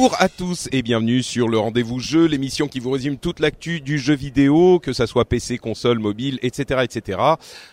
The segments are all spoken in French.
Bonjour à tous et bienvenue sur le rendez-vous jeu, l'émission qui vous résume toute l'actu du jeu vidéo, que ça soit PC, console, mobile, etc., etc.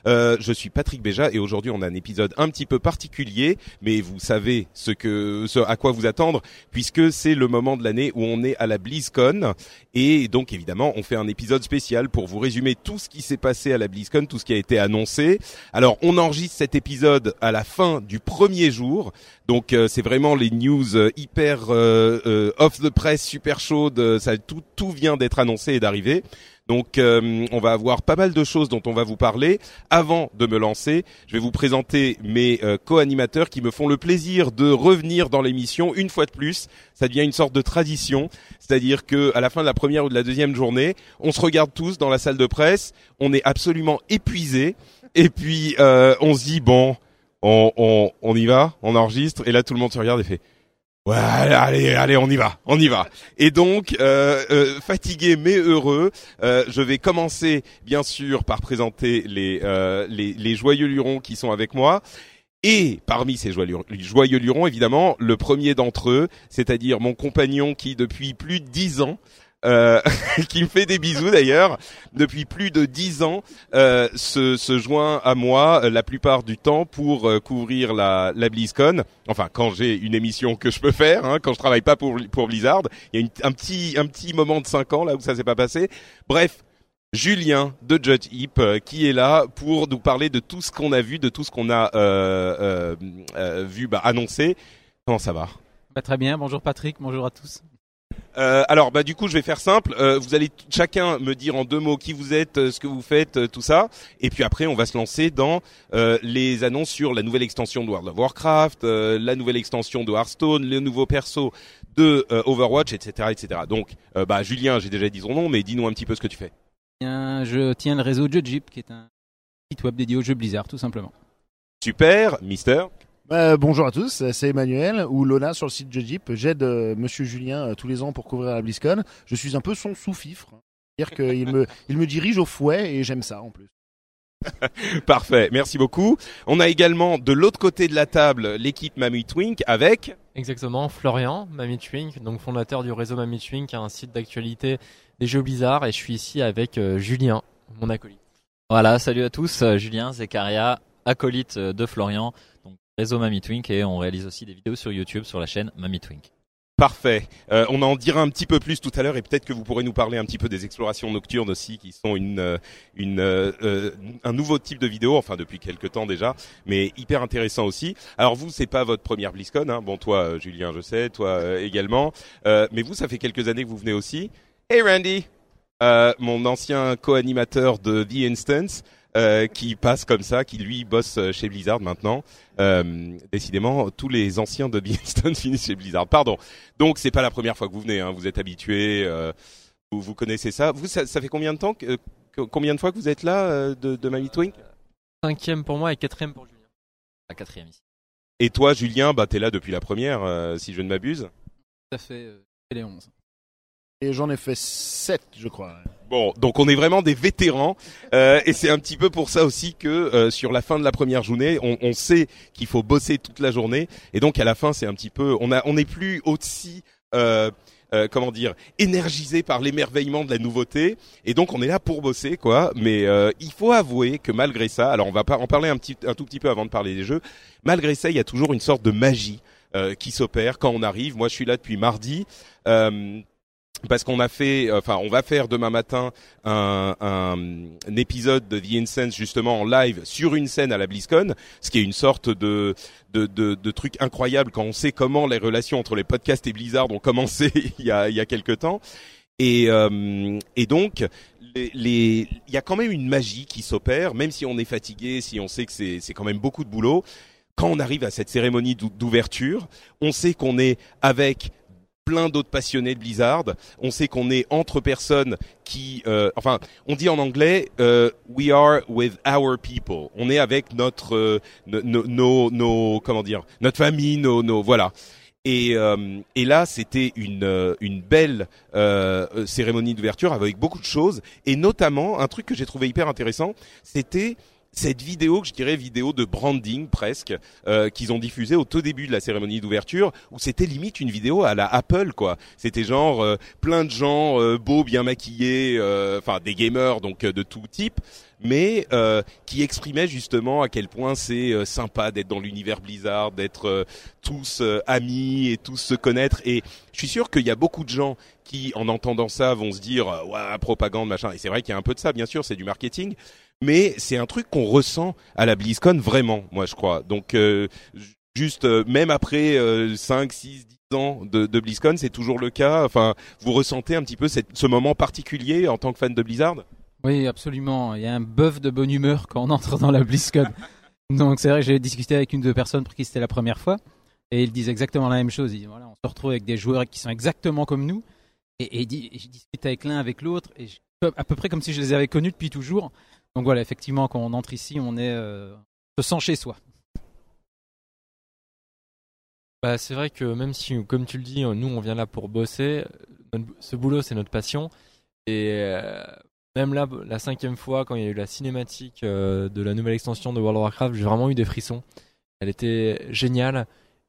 Euh, je suis Patrick Béja et aujourd'hui on a un épisode un petit peu particulier, mais vous savez ce que, ce à quoi vous attendre, puisque c'est le moment de l'année où on est à la BlizzCon et donc évidemment on fait un épisode spécial pour vous résumer tout ce qui s'est passé à la BlizzCon, tout ce qui a été annoncé. Alors on enregistre cet épisode à la fin du premier jour, donc euh, c'est vraiment les news euh, hyper euh, euh, off the press, super chaudes. euh, Ça tout tout vient d'être annoncé et d'arriver. Donc euh, on va avoir pas mal de choses dont on va vous parler. Avant de me lancer, je vais vous présenter mes euh, co-animateurs qui me font le plaisir de revenir dans l'émission une fois de plus. Ça devient une sorte de tradition, c'est-à-dire que à la fin de la première ou de la deuxième journée, on se regarde tous dans la salle de presse, on est absolument épuisé et puis euh, on se dit bon, on, on, on y va, on enregistre et là tout le monde se regarde et fait Ouais, allez, allez, on y va, on y va. Et donc, euh, euh, fatigué mais heureux, euh, je vais commencer bien sûr par présenter les, euh, les, les joyeux lurons qui sont avec moi. Et parmi ces joyeux, joyeux lurons, évidemment, le premier d'entre eux, c'est-à-dire mon compagnon qui depuis plus de dix ans euh, qui me fait des bisous d'ailleurs, depuis plus de dix ans, euh, se, se joint à moi euh, la plupart du temps pour euh, couvrir la, la BlizzCon. Enfin, quand j'ai une émission que je peux faire, hein, quand je travaille pas pour, pour Blizzard, il y a un petit un petit moment de cinq ans là où ça s'est pas passé. Bref. Julien de Judge Heap euh, qui est là pour nous parler de tout ce qu'on a vu, de tout ce qu'on a euh, euh, vu bah, annoncé. Comment ça va? Bah, très bien, bonjour Patrick, bonjour à tous. Euh, alors, bah du coup, je vais faire simple. Euh, vous allez chacun me dire en deux mots qui vous êtes, euh, ce que vous faites, tout ça, et puis après, on va se lancer dans les annonces sur la nouvelle extension de World of Warcraft, la nouvelle extension de Hearthstone, les nouveaux persos de Overwatch, etc., etc. Donc, bah Julien, j'ai déjà dit son nom, mais dis-nous un petit peu ce que tu fais. Je tiens le réseau Jeep, qui est un site web dédié au jeu Blizzard, tout simplement. Super, Mister. Bah, bonjour à tous, c'est Emmanuel ou Lona sur le site de Jeep. J'aide euh, Monsieur Julien euh, tous les ans pour couvrir la BlizzCon. Je suis un peu son sous-fifre, c'est-à-dire qu'il me, il me dirige au fouet et j'aime ça en plus. Parfait, merci beaucoup. On a également de l'autre côté de la table l'équipe Mamie Twink avec. Exactement, Florian, Mamie Twink, donc fondateur du réseau Mamie Twink, un site d'actualité des jeux Blizzard, et je suis ici avec euh, Julien, mon acolyte. Voilà, salut à tous, euh, Julien Zekaria, acolyte euh, de Florian, donc réseau Mamie Twink et on réalise aussi des vidéos sur YouTube sur la chaîne Mamie Twink. Parfait. Euh, on en dira un petit peu plus tout à l'heure et peut-être que vous pourrez nous parler un petit peu des explorations nocturnes aussi, qui sont une, euh, une, euh, euh, un nouveau type de vidéo, enfin depuis quelques temps déjà, mais hyper intéressant aussi. Alors vous, c'est pas votre première BlizzCon, hein. bon toi, euh, Julien, je sais, toi euh, également, mais vous, ça fait quelques années que vous venez aussi. Hey Randy, mon ancien co-animateur de The Instance. Euh, qui passe comme ça, qui lui bosse euh, chez Blizzard maintenant. Euh, décidément, tous les anciens de The Instance finissent chez Blizzard. Pardon. Donc c'est pas la première fois que vous venez, hein. vous êtes habitué, euh, vous, vous connaissez ça. Vous, ça, ça fait combien de temps, que, que- combien de fois que vous êtes là euh, de, de Mamie Twink Cinquième pour moi et quatrième pour Julien. La quatrième ici. Et toi, Julien, bah t'es là depuis la première, euh, si je ne m'abuse. Ça fait euh, les 11. Et j'en ai fait 7, je crois. Bon, donc on est vraiment des vétérans, euh, et c'est un petit peu pour ça aussi que euh, sur la fin de la première journée, on, on sait qu'il faut bosser toute la journée, et donc à la fin, c'est un petit peu, on a, on n'est plus aussi euh, euh, comment dire, énergisé par l'émerveillement de la nouveauté, et donc on est là pour bosser, quoi. Mais euh, il faut avouer que malgré ça, alors on va en parler un petit, un tout petit peu avant de parler des jeux. Malgré ça, il y a toujours une sorte de magie euh, qui s'opère quand on arrive. Moi, je suis là depuis mardi. Euh, parce qu'on a fait, enfin, on va faire demain matin un, un, un épisode de The Incense justement en live sur une scène à la BlizzCon, ce qui est une sorte de de, de, de truc incroyable quand on sait comment les relations entre les podcasts et Blizzard ont commencé il y a il y a quelque temps. Et euh, et donc les, il y a quand même une magie qui s'opère, même si on est fatigué, si on sait que c'est c'est quand même beaucoup de boulot. Quand on arrive à cette cérémonie d'ou- d'ouverture, on sait qu'on est avec plein d'autres passionnés de Blizzard. On sait qu'on est entre personnes qui, euh, enfin, on dit en anglais, euh, we are with our people. On est avec notre, euh, no- no- nos, nos, comment dire, notre famille, nos, nos, voilà. Et, euh, et là, c'était une, euh, une belle euh, cérémonie d'ouverture avec beaucoup de choses, et notamment un truc que j'ai trouvé hyper intéressant, c'était cette vidéo que je dirais vidéo de branding presque euh, qu'ils ont diffusé au tout début de la cérémonie d'ouverture où c'était limite une vidéo à la Apple quoi. C'était genre euh, plein de gens euh, beaux, bien maquillés, euh, enfin des gamers donc euh, de tout type, mais euh, qui exprimaient justement à quel point c'est sympa d'être dans l'univers Blizzard, d'être tous amis et tous se connaître. Et je suis sûr qu'il y a beaucoup de gens qui, en entendant ça, vont se dire ouais propagande machin. Et c'est vrai qu'il y a un peu de ça, bien sûr, c'est du marketing mais c'est un truc qu'on ressent à la BlizzCon vraiment, moi je crois. Donc euh, ju- juste euh, même après euh, 5, 6, 10 ans de, de BlizzCon, c'est toujours le cas. Enfin, vous ressentez un petit peu cette, ce moment particulier en tant que fan de Blizzard? Oui, absolument. Il y a un bœuf de bonne humeur quand on entre dans la BlizzCon. Donc c'est vrai que j'ai discuté avec une ou deux personnes pour qui c'était la première fois. Et ils disent exactement la même chose. Ils disent, voilà, on se retrouve avec des joueurs qui sont exactement comme nous. Et, et, et je discute avec l'un, avec l'autre. Et je- à peu près comme si je les avais connus depuis toujours. Donc voilà, effectivement, quand on entre ici, on est, euh, se sent chez soi. Bah, c'est vrai que même si, comme tu le dis, nous on vient là pour bosser, notre- ce boulot c'est notre passion. Et euh, même là, la cinquième fois, quand il y a eu la cinématique euh, de la nouvelle extension de World of Warcraft, j'ai vraiment eu des frissons. Elle était géniale.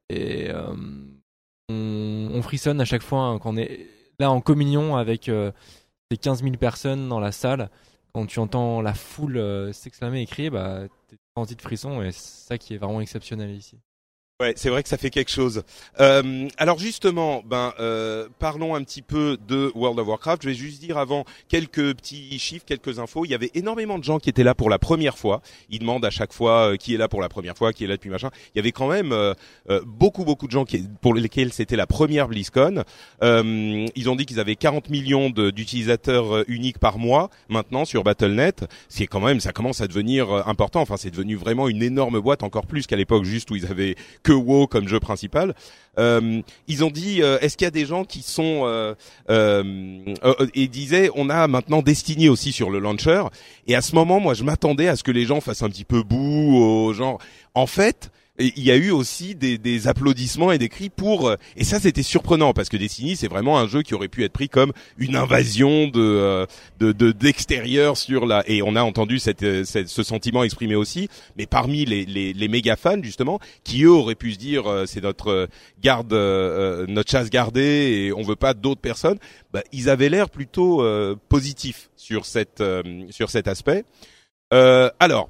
Et euh, on, on frissonne à chaque fois hein, quand on est là en communion avec euh, ces 15 000 personnes dans la salle. Quand tu entends la foule euh, s'exclamer et crier, bah, t'es rempli de frissons et c'est ça qui est vraiment exceptionnel ici. Ouais, c'est vrai que ça fait quelque chose. Euh, alors justement, ben euh, parlons un petit peu de World of Warcraft. Je vais juste dire avant quelques petits chiffres, quelques infos. Il y avait énormément de gens qui étaient là pour la première fois. Ils demandent à chaque fois euh, qui est là pour la première fois, qui est là depuis machin. Il y avait quand même euh, euh, beaucoup beaucoup de gens qui, pour lesquels c'était la première BlizzCon. Ils ont dit qu'ils avaient 40 millions d'utilisateurs uniques par mois maintenant sur Battle.net. C'est quand même, ça commence à devenir important. Enfin, c'est devenu vraiment une énorme boîte, encore plus qu'à l'époque juste où ils avaient que WoW comme jeu principal. Euh, ils ont dit, euh, est-ce qu'il y a des gens qui sont euh, euh, euh, et disaient, on a maintenant Destiny aussi sur le launcher. Et à ce moment, moi, je m'attendais à ce que les gens fassent un petit peu boue au genre. En fait. Il y a eu aussi des, des applaudissements et des cris pour euh, et ça c'était surprenant parce que Destiny c'est vraiment un jeu qui aurait pu être pris comme une invasion de euh, de de- d'extérieur sur la et on a entendu cette, euh, cette- ce sentiment exprimé aussi mais parmi les les, les méga fans justement qui eux auraient pu se dire c'est notre garde notre chasse gardée et on veut pas d'autres personnes bah, ils avaient l'air plutôt euh, positifs sur cette euh, sur cet aspect. Euh, alors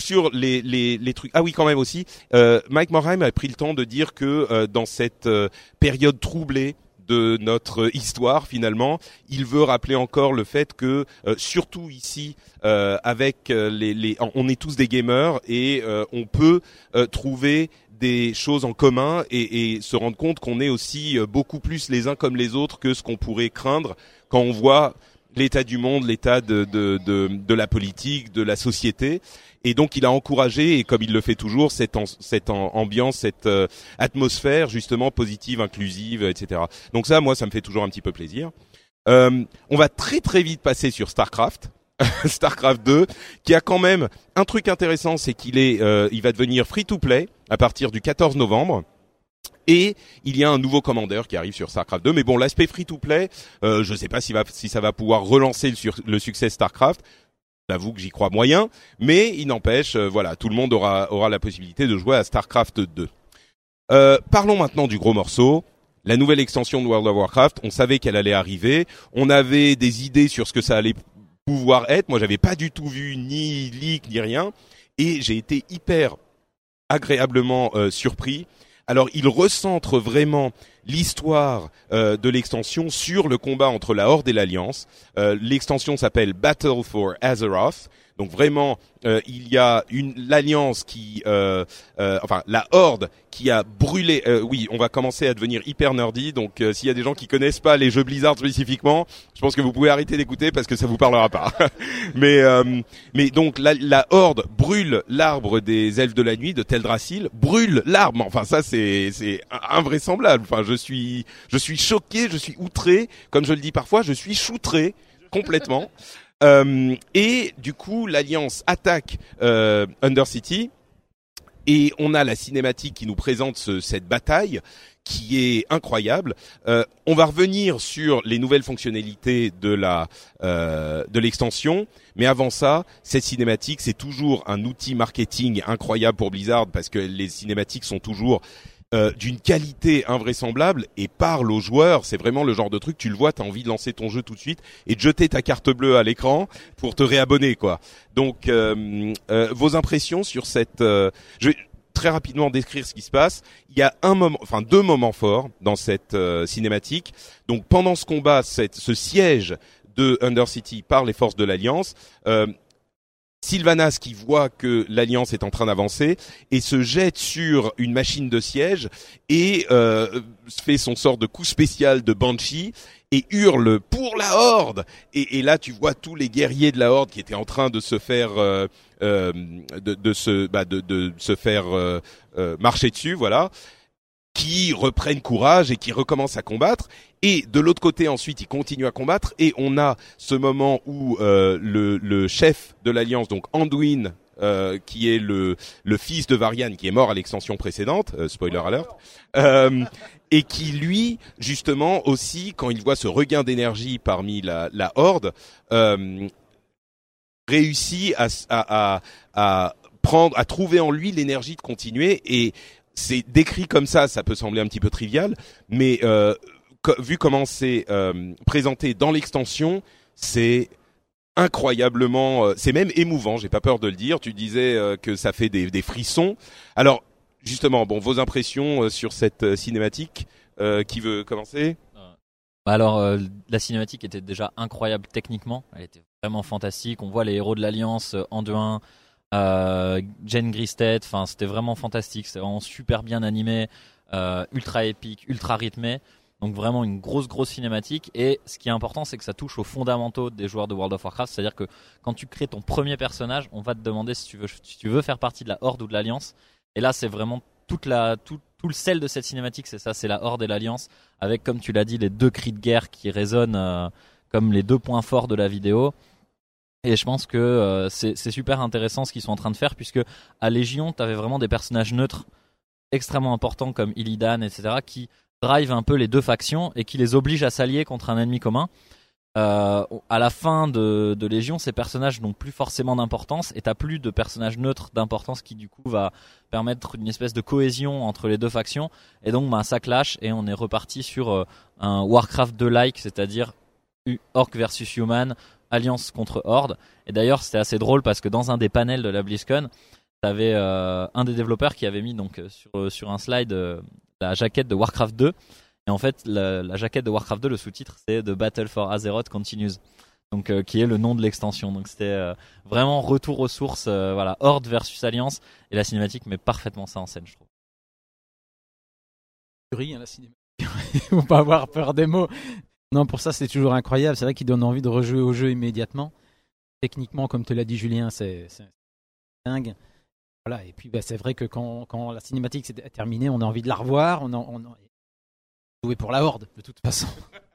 sur les, les, les trucs. Ah oui, quand même aussi. Euh, Mike Morheim a pris le temps de dire que euh, dans cette euh, période troublée de notre histoire, finalement, il veut rappeler encore le fait que, euh, surtout ici, euh, avec euh, les, les, on est tous des gamers et on peut trouver des choses en commun et, et se rendre compte qu'on est aussi beaucoup plus les uns comme les autres que ce qu'on pourrait craindre quand on voit l'état du monde, l'état de, de, de, de la politique, de la société. Et donc il a encouragé, et comme il le fait toujours, cette, cette ambiance, cette euh, atmosphère justement positive, inclusive, etc. Donc ça, moi, ça me fait toujours un petit peu plaisir. Euh, on va très très vite passer sur Starcraft. Starcraft 2, qui a quand même un truc intéressant, c'est qu'il est, euh, il va devenir free to play à partir du 14 novembre. Et il y a un nouveau commandeur qui arrive sur Starcraft 2. Mais bon, l'aspect free-to-play, euh, je ne sais pas si, ça va pouvoir relancer le, succès Starcraft. J'avoue que j'y crois moyen, mais il n'empêche, euh, voilà, tout le monde aura, la possibilité de jouer à Starcraft 2. Euh, parlons maintenant du gros morceau, la nouvelle extension de World of Warcraft. On savait qu'elle allait arriver. On avait des idées sur ce que ça allait pouvoir être. Moi, j'avais pas du tout vu ni leak ni rien, et j'ai été hyper agréablement surpris. Alors, il recentre vraiment l'histoire euh, de l'extension sur le combat entre la Horde et l'Alliance. Euh, l'extension s'appelle Battle for Azeroth. Donc vraiment, euh, il y a une l'alliance qui, euh, euh, enfin la horde qui a brûlé. euh, oui, on va commencer à devenir hyper nerdy. Donc euh, s'il y a des gens qui connaissent pas les jeux Blizzard spécifiquement, je pense que vous pouvez arrêter d'écouter parce que ça vous parlera pas. mais euh, mais donc la, la horde brûle l'arbre des elfes de la nuit de Teldrassil, brûle l'arbre. Enfin ça c'est c'est invraisemblable. Enfin je suis je suis choqué, je suis outré. Comme je le dis parfois, je suis choutré complètement. Euh, et du coup, l'Alliance attaque euh, Undercity. Et on a la cinématique qui nous présente ce- cette bataille qui est incroyable. Euh, on va revenir sur les nouvelles fonctionnalités de la euh, de l'extension, mais avant ça, cette cinématique c'est toujours un outil marketing incroyable pour Blizzard parce que les cinématiques sont toujours euh, d'une qualité invraisemblable et parle aux joueurs. C'est vraiment le genre de truc, tu le vois, tu as envie de lancer ton jeu tout de suite et de jeter ta carte bleue à l'écran pour te réabonner, quoi. Donc, euh, euh, vos impressions sur cette... euh, je vais très rapidement décrire ce qui se passe. Il y a un moment, enfin deux moments forts dans cette cinématique. Donc, pendant ce combat, cette, ce siège de Undercity par les forces de l'Alliance, Sylvanas qui voit que l'Alliance est en train d'avancer et se jette sur une machine de siège et euh, fait son sort de coup spécial de Banshee et hurle pour la Horde. Et, là, tu vois tous les guerriers de la Horde qui étaient en train de se faire, euh, euh, de, de se, bah, de, se faire marcher dessus, voilà, qui reprennent courage et qui recommencent à combattre. Et de l'autre côté, ensuite, ils continuent à combattre. Et on a ce moment où euh, le, le chef de l'Alliance, donc Anduin, euh, qui est le, le fils de Varian, qui est mort à l'extension précédente, euh, spoiler alert, euh, et qui lui, justement, aussi, quand il voit ce regain d'énergie parmi la, la horde, euh, réussit à, à, à, à prendre, à trouver en lui l'énergie de continuer. Et c'est décrit comme ça, ça peut sembler un petit peu trivial, mais euh, vu comment c'est euh, présenté dans l'extension, c'est incroyablement, euh, c'est même émouvant. J'ai pas peur de le dire. Tu disais que ça fait des, frissons. Alors justement, bon, vos impressions sur cette cinématique. Qui veut commencer? Bah alors, la cinématique était déjà incroyable techniquement. Elle était vraiment fantastique. On voit les héros de l'Alliance, euh, Anduin, euh, Jen Gristed. Enfin, c'était vraiment fantastique. C'était vraiment super bien animé, euh, ultra épique, ultra rythmé. Donc vraiment une grosse grosse cinématique. Et ce qui est important, c'est que ça touche aux fondamentaux des joueurs de World of Warcraft. C'est-à-dire que quand tu crées ton premier personnage, on va te demander si tu veux si tu veux faire partie de la Horde ou de l'Alliance. Et là, c'est vraiment toute la tout tout le sel de cette cinématique, c'est ça, c'est la Horde et l'Alliance avec, comme tu l'as dit, les deux cris de guerre qui résonnent euh, comme les deux points forts de la vidéo. Et je pense que euh, c'est super intéressant ce qu'ils sont en train de faire, puisque à Légion, tu avais vraiment des personnages neutres extrêmement importants comme Illidan, etc., qui drive un peu les deux factions et qui les obligent à s'allier contre un ennemi commun. Euh, à la fin de, Légion, ces personnages n'ont plus forcément d'importance et t'as plus de personnages neutres d'importance qui du coup va permettre une espèce de cohésion entre les deux factions. Et donc, bah, ça clash et on est reparti sur euh, un Warcraft 2-like, c'est-à-dire U- Orc versus Human, Alliance contre Horde. Et d'ailleurs, c'était assez drôle parce que dans un des panels de la BlizzCon, t'avais euh, un des développeurs qui avait mis donc euh, sur, euh, sur un slide euh, la jaquette de Warcraft 2. Et en fait, la, jaquette de Warcraft 2, le sous-titre, c'est The Battle for Azeroth Continues. Donc, qui est le nom de l'extension. Donc, c'était vraiment retour aux sources. voilà, Horde versus Alliance. Et la cinématique met parfaitement ça en scène, je trouve. Hein, la cinématique. Faut pas avoir peur des mots. Non, pour ça, c'est toujours incroyable. C'est vrai qu'il donne envie de rejouer au jeu immédiatement. Techniquement, comme te l'a dit Julien, c'est dingue. Voilà, et puis bah, c'est vrai que quand, la cinématique s'est terminée, on a envie de la revoir. On a, on a... jouer pour la Horde, de toute façon.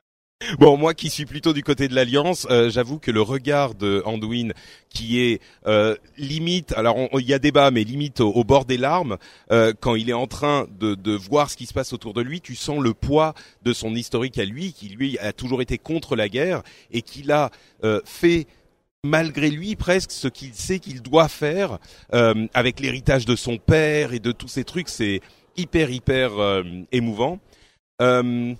Bon, moi qui suis plutôt du côté de l'Alliance, euh, j'avoue que le regard de Anduin, qui est euh, limite, alors il y a débat, mais limite au, bord des larmes, euh, quand il est en train de, de voir ce qui se passe autour de lui, tu sens le poids de son historique à lui, qui lui a toujours été contre la guerre et qu'il a euh, fait malgré lui presque ce qu'il sait qu'il doit faire euh, avec l'héritage de son père et de tous ces trucs, c'est hyper hyper euh, émouvant. Euh,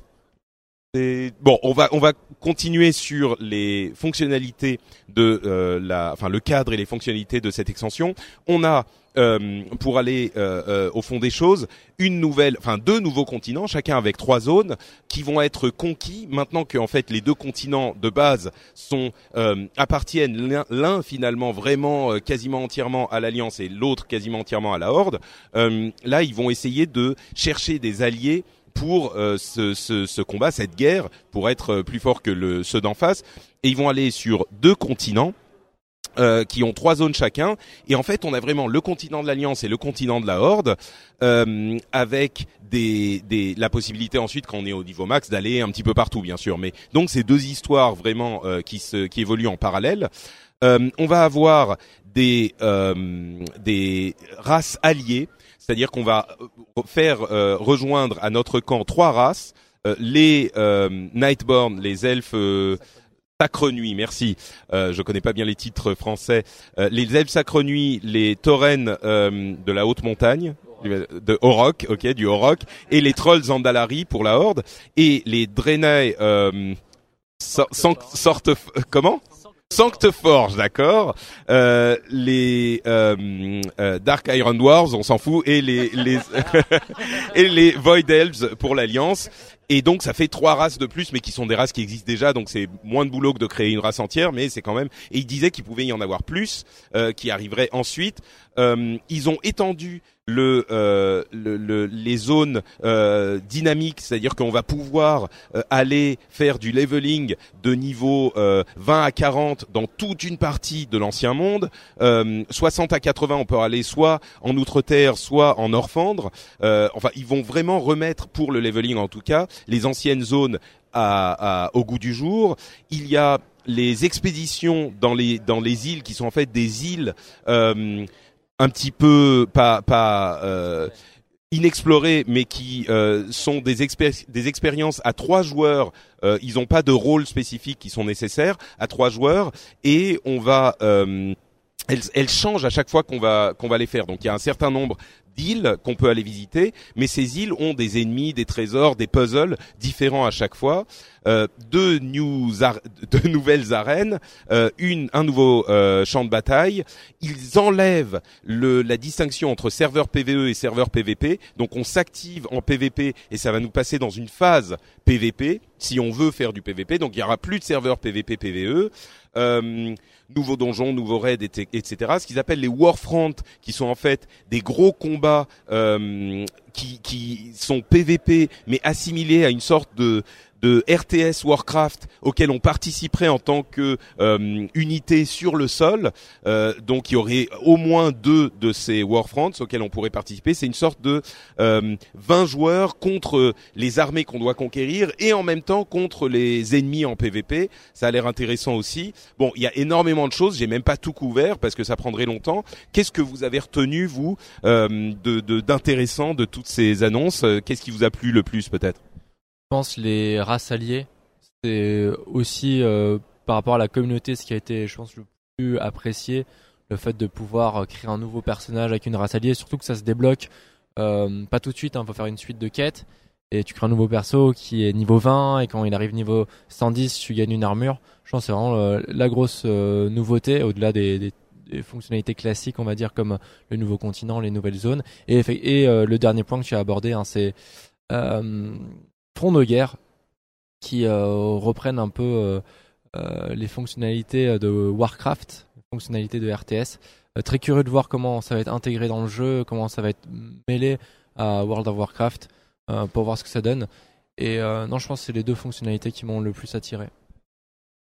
bon, on va on va continuer sur les fonctionnalités de euh, la, enfin le cadre et les fonctionnalités de cette extension. On a euh, pour aller euh, au fond des choses, une nouvelle, enfin deux nouveaux continents, chacun avec trois zones qui vont être conquis maintenant que en fait les deux continents de base sont appartiennent l'un- finalement vraiment quasiment entièrement à l'alliance et l'autre quasiment entièrement à la horde. Là, ils vont essayer de chercher des alliés pour euh, ce, ce, ce combat, cette guerre, pour être euh, plus fort que le, ceux d'en face. Et ils vont aller sur deux continents. euh, qui ont trois zones chacun et en fait on a vraiment le continent de l'alliance et le continent de la horde euh, avec des, des la possibilité ensuite quand on est au niveau max d'aller un petit peu partout bien sûr mais donc c'est deux histoires vraiment euh, qui se qui évoluent en parallèle Euh, on va avoir des des races alliées c'est-à-dire qu'on va euh, faire euh, rejoindre à notre camp trois races euh, les Nightborn, les elfes Sacre Nuit, merci. Euh, je connais pas bien les titres français. Les elfes Sacre Nuit, les taurennes euh, de la haute montagne, de Orok, ok, du Orok, et les trolls Zandalari pour la Horde, et les Draenei euh, so- sanct- sorte comment? Sancteforge, d'accord. Euh, les euh, euh, Dark Iron Dwarves, on s'en fout, et les les et les Void Elves pour l'Alliance. Et donc ça fait trois races de plus, mais qui sont des races qui existent déjà, donc c'est moins de boulot que de créer une race entière, mais c'est quand même. Et il disait qu'il pouvait y en avoir plus, euh, qui arriveraient ensuite. Euh, ils ont étendu le, euh, le- le- les zones euh, dynamiques, c'est-à-dire qu'on va pouvoir euh, aller faire du leveling de niveau euh, 20 à 40 dans toute une partie de l'ancien monde. Euh, 60 à 80, on peut aller soit en outre-terre, soit en Orfandre. Euh, enfin, ils vont vraiment remettre pour le leveling en tout cas les anciennes zones au goût du jour. Il y a les expéditions dans les dans les îles qui sont en fait des îles euh, un petit peu pas pas euh, inexplorées, mais qui euh, sont des, expé- des expériences à trois joueurs. Ils n'ont pas de rôle spécifique qui sont nécessaires à trois joueurs, et on va elles, elles changent à chaque fois qu'on va qu'on va les faire. Donc il y a un certain nombre d'îles qu'on peut aller visiter, mais ces îles ont des ennemis, des trésors, des puzzles différents à chaque fois. Euh, deux, deux nouvelles arènes, euh, une un nouveau euh, champ de bataille. Ils enlèvent le, la distinction entre serveur PVE et serveur PVP. Donc on s'active en PVP et ça va nous passer dans une phase PVP si on veut faire du PVP. Donc il y aura plus de serveur PVP PVE. Euh, nouveaux donjons, nouveaux raids, et- etc. Ce qu'ils appellent les Warfront, qui sont en fait des gros combats euh, qui sont PVP, mais assimilés à une sorte de de RTS Warcraft auquel on participerait en tant que euh, unité sur le sol. Euh, donc il y aurait au moins deux de ces Warfronts auxquels on pourrait participer. C'est une sorte de euh, 20 joueurs contre les armées qu'on doit conquérir et en même temps contre les ennemis en PVP. Ça a l'air intéressant aussi. Bon, il y a énormément de choses. J'ai même pas tout couvert parce que ça prendrait longtemps. Qu'est-ce que vous avez retenu vous euh, de de- d'intéressant de, toutes ces annonces? Qu'est-ce qui vous a plu le plus peut-être? Pense les races alliées, c'est aussi euh, par rapport à la communauté ce qui a été, je pense, le plus apprécié, le fait de pouvoir euh, créer un nouveau personnage avec une race alliée, surtout que ça se débloque euh, pas tout de suite, il faut faire une suite de quêtes, et tu crées un nouveau perso qui est niveau 20, et quand il arrive niveau 110, tu gagnes une armure. Je pense que c'est vraiment la grosse nouveauté, au-delà des, des- fonctionnalités classiques, on va dire, comme le nouveau continent, les nouvelles zones. Et, et le dernier point que tu as abordé, hein, c'est front de guerre qui euh, reprennent un peu euh, euh, les fonctionnalités de Warcraft, les fonctionnalités de RTS. Très curieux de voir comment ça va être intégré dans le jeu, comment ça va être mêlé à World of Warcraft pour voir ce que ça donne. Et non, je pense que c'est les deux fonctionnalités qui m'ont le plus attiré.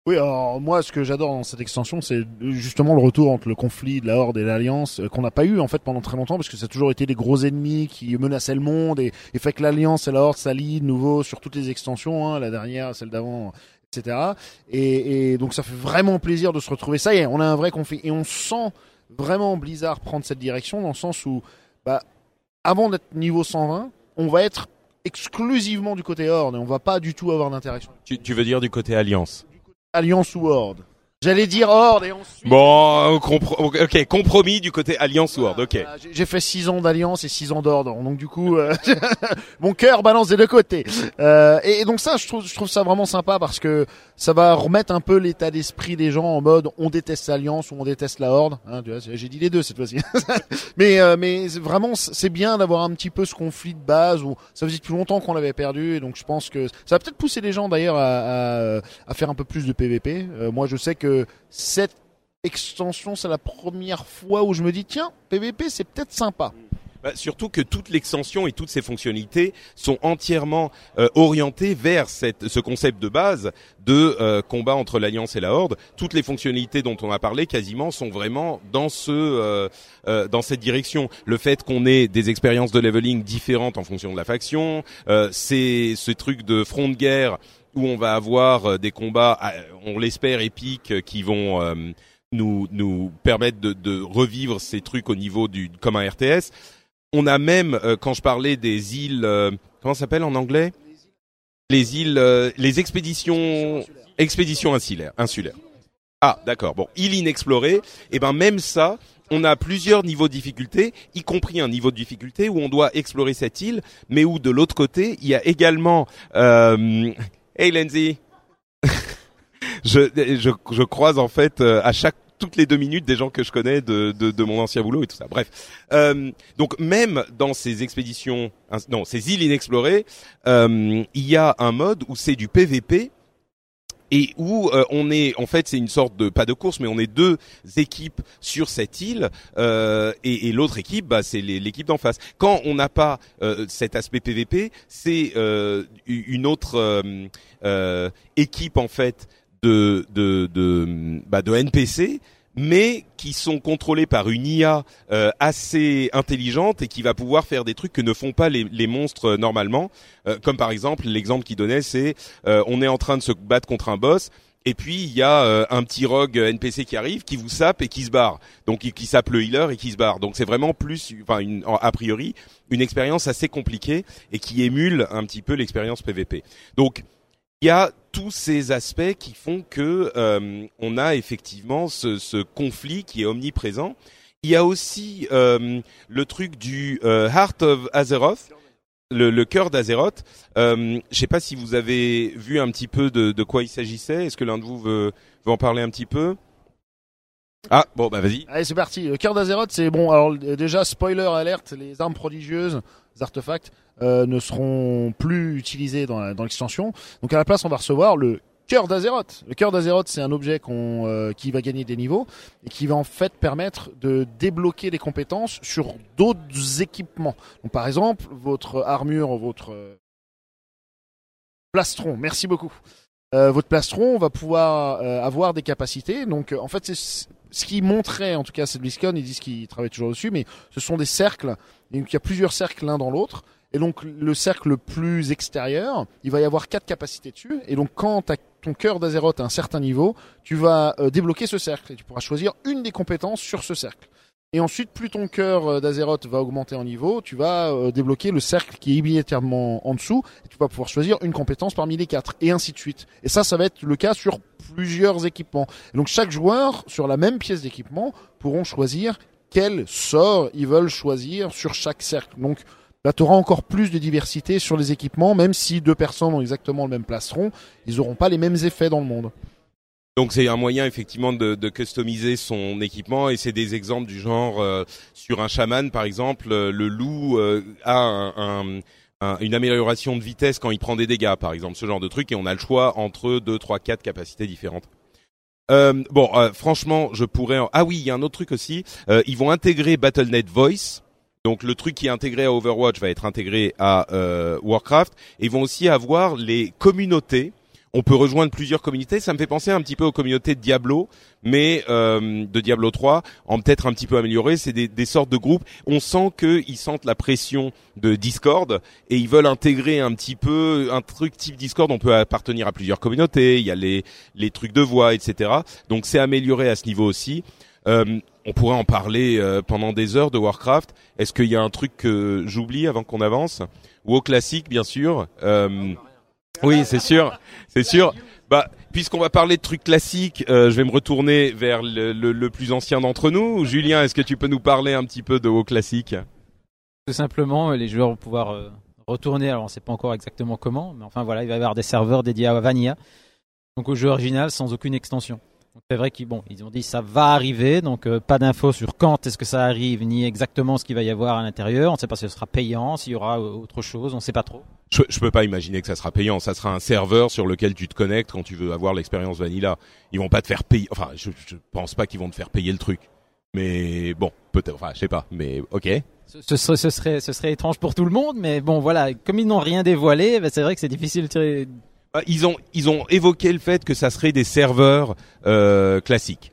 Oui, alors moi, ce que j'adore dans cette extension, c'est justement le retour entre le conflit de la Horde et l'Alliance euh, qu'on n'a pas eu en fait pendant très longtemps, parce que ça a toujours été des gros ennemis qui menaçaient le monde et, fait que l'Alliance et la Horde s'allient de nouveau sur toutes les extensions, hein, la dernière, celle d'avant, etc. Et, donc ça fait vraiment plaisir de se retrouver. Ça y est, on a un vrai conflit et on sent vraiment Blizzard prendre cette direction dans le sens où, bah, avant d'être niveau 120, on va être exclusivement du côté Horde et on va pas du tout avoir d'interaction. tu veux dire du côté Alliance? Alliance ou Horde J'allais dire Horde et ensuite. Bon, compro- ok, compromis du côté Alliance Word, ok. Voilà, j'ai- J'ai fait 6 ans d'alliance et 6 ans d'ordre, donc du coup, euh, mon cœur balance des deux côtés. Euh, et, et donc ça, je trouve, je trouve ça vraiment sympa parce que ça va remettre un peu l'état d'esprit des gens en mode on déteste l'alliance ou on déteste la horde. Hein, j'ai dit les deux cette fois-ci. mais euh, mais vraiment, c'est bien d'avoir un petit peu ce conflit de base où ça faisait depuis longtemps qu'on l'avait perdu et donc je pense que ça va peut-être pousser les gens d'ailleurs à, à, à faire un peu plus de PVP. Euh, moi, je sais que cette extension, c'est la première fois où je me dis tiens, PVP, c'est peut-être sympa. Bah, surtout que toute l'extension et toutes ces fonctionnalités sont entièrement euh, orientées vers cette, ce concept de base de euh, combat entre l'Alliance et la Horde. Toutes les fonctionnalités dont on a parlé quasiment sont vraiment dans ce euh, euh, dans cette direction. Le fait qu'on ait des expériences de leveling différentes en fonction de la faction, c'est ce truc de front de guerre où on va avoir euh, des combats, on l'espère épiques, euh, qui vont euh, nous nous permettre de, de revivre ces trucs au niveau du comme un RTS. On a même, euh, quand je parlais des îles, euh, comment ça s'appelle en anglais? Les îles, euh, les expéditions, expéditions insulaires. insulaires. Ah, d'accord. Bon, île inexplorée. Et ben même ça, on a plusieurs niveaux de difficulté, y compris un niveau de difficulté où on doit explorer cette île, mais où de l'autre côté, il y a également. Euh... Hey Lindsay, je, je je croise en fait euh, à chaque toutes les deux minutes des gens que je connais de, de, de mon ancien boulot et tout ça. Bref, euh, donc même dans ces expéditions, non, ces îles inexplorées, euh, il y a un mode où c'est du PVP et où euh, on est, en fait, c'est une sorte de pas de course, mais on est deux équipes sur cette île euh, et, et l'autre équipe, bah, c'est l'équipe d'en face. Quand on n'a pas euh, cet aspect PVP, c'est euh, une autre euh, euh, équipe en fait de de de, bah, de NPC mais qui sont contrôlés par une IA euh, assez intelligente et qui va pouvoir faire des trucs que ne font pas les, les monstres euh, normalement. Euh, comme par exemple, l'exemple qu'il donnait, c'est euh, on est en train de se battre contre un boss. Et puis il y a euh, un petit rogue NPC qui arrive, qui vous sape et qui se barre. Donc qui, sape le healer et qui se barre. Donc c'est vraiment plus, enfin une, a priori, une expérience assez compliquée et qui émule un petit peu l'expérience PVP. Donc il y a tous ces aspects qui font que euh, on a effectivement ce, ce conflit qui est omniprésent. Il y a aussi euh, le truc du euh, Heart of Azeroth, le, le cœur d'Azeroth. Euh, Je sais pas si vous avez vu un petit peu de, de quoi il s'agissait. Est-ce que l'un de vous veut, veut en parler un petit peu? Ah bon bah vas-y. Allez, c'est parti. Le cœur d'Azeroth, c'est bon. Alors déjà, spoiler alerte, les armes prodigieuses, artefacts, euh, ne seront plus utilisés dans l'extension. Donc à la place, on va recevoir le cœur d'Azeroth. Le cœur d'Azeroth, c'est un objet euh, qui va gagner des niveaux et qui va en fait permettre de débloquer des compétences sur d'autres équipements. Par exemple, votre armure, votre euh, plastron. Merci beaucoup. Votre plastron va pouvoir avoir des capacités. Donc, en fait, c'est ce qui montrait, en tout cas, c'est BlizzCon, ils disent qu'ils travaillent toujours dessus, mais ce sont des cercles. Donc, il y a plusieurs cercles l'un dans l'autre. Et donc, le cercle le plus extérieur, il va y avoir quatre capacités dessus. Et donc, quand ton cœur d'Azeroth à un certain niveau, tu vas euh, débloquer ce cercle et tu pourras choisir une des compétences sur ce cercle. Et ensuite, plus ton cœur euh, d'Azeroth va augmenter en niveau, tu vas euh, débloquer le cercle qui est immédiatement en dessous, et tu vas pouvoir choisir une compétence parmi les quatre, et ainsi de suite. Et ça, ça va être le cas sur plusieurs équipements. Et donc chaque joueur, sur la même pièce d'équipement, pourront choisir quel sort ils veulent choisir sur chaque cercle. Donc là, tu auras encore plus de diversité sur les équipements, même si deux personnes ont exactement le même plastron, ils n'auront pas les mêmes effets dans le monde. Donc c'est un moyen effectivement de, customiser son équipement et c'est des exemples du genre euh, sur un chaman par exemple euh, le loup euh, a un, un- un- une amélioration de vitesse quand il prend des dégâts par exemple ce genre de truc et on a le choix entre deux trois quatre capacités différentes. Euh, bon euh, franchement je pourrais en- ah oui il y a un autre truc aussi. Euh, ils vont intégrer Battle.net Voice. Donc le truc qui est intégré à Overwatch va être intégré à euh, Warcraft. Ils vont aussi avoir les communautés on peut rejoindre plusieurs communautés. Ça me fait penser un petit peu aux communautés de Diablo, mais euh, de Diablo 3, en peut-être un petit peu amélioré. C'est des, des sortes de groupes. On sent qu'ils sentent la pression de Discord et ils veulent intégrer un petit peu un truc type Discord. On peut appartenir à plusieurs communautés. Il y a les les trucs de voix, etc. Donc c'est amélioré à ce niveau aussi. Euh, on pourrait en parler euh, pendant des heures de Warcraft. Est-ce qu'il y a un truc que j'oublie avant qu'on avance? WoW classique, bien sûr. Euh, Oui, c'est sûr, c'est sûr. Bah, puisqu'on va parler de trucs classiques, euh, je vais me retourner vers le, plus ancien d'entre nous. Julien, est-ce que tu peux nous parler un petit peu de WoW classique? Tout simplement, euh, les joueurs vont pouvoir euh, retourner. Alors, on sait pas encore exactement comment, mais enfin voilà, il va y avoir des serveurs dédiés à Vanilla, donc au jeu original sans aucune extension. C'est vrai qu'ils bon, ils ont dit ça va arriver, donc euh, pas d'infos sur quand est-ce que ça arrive, ni exactement ce qu'il va y avoir à l'intérieur. On ne sait pas si ce sera payant, s'il y aura euh, autre chose, on ne sait pas trop. je, je peux pas imaginer que ça sera payant. Ça sera un serveur sur lequel tu te connectes quand tu veux avoir l'expérience vanilla. Ils vont pas te faire payer. Enfin, je, je pense pas qu'ils vont te faire payer le truc. Mais bon, peut-être. Enfin, je sais pas. Mais ok. Ce, ce serait, ce serait, ce serait étrange pour tout le monde, mais bon voilà, comme ils n'ont rien dévoilé, ben, c'est vrai que c'est difficile de tirer. Bah, Ils ont ils ont évoqué le fait que ça serait des serveurs euh, classiques.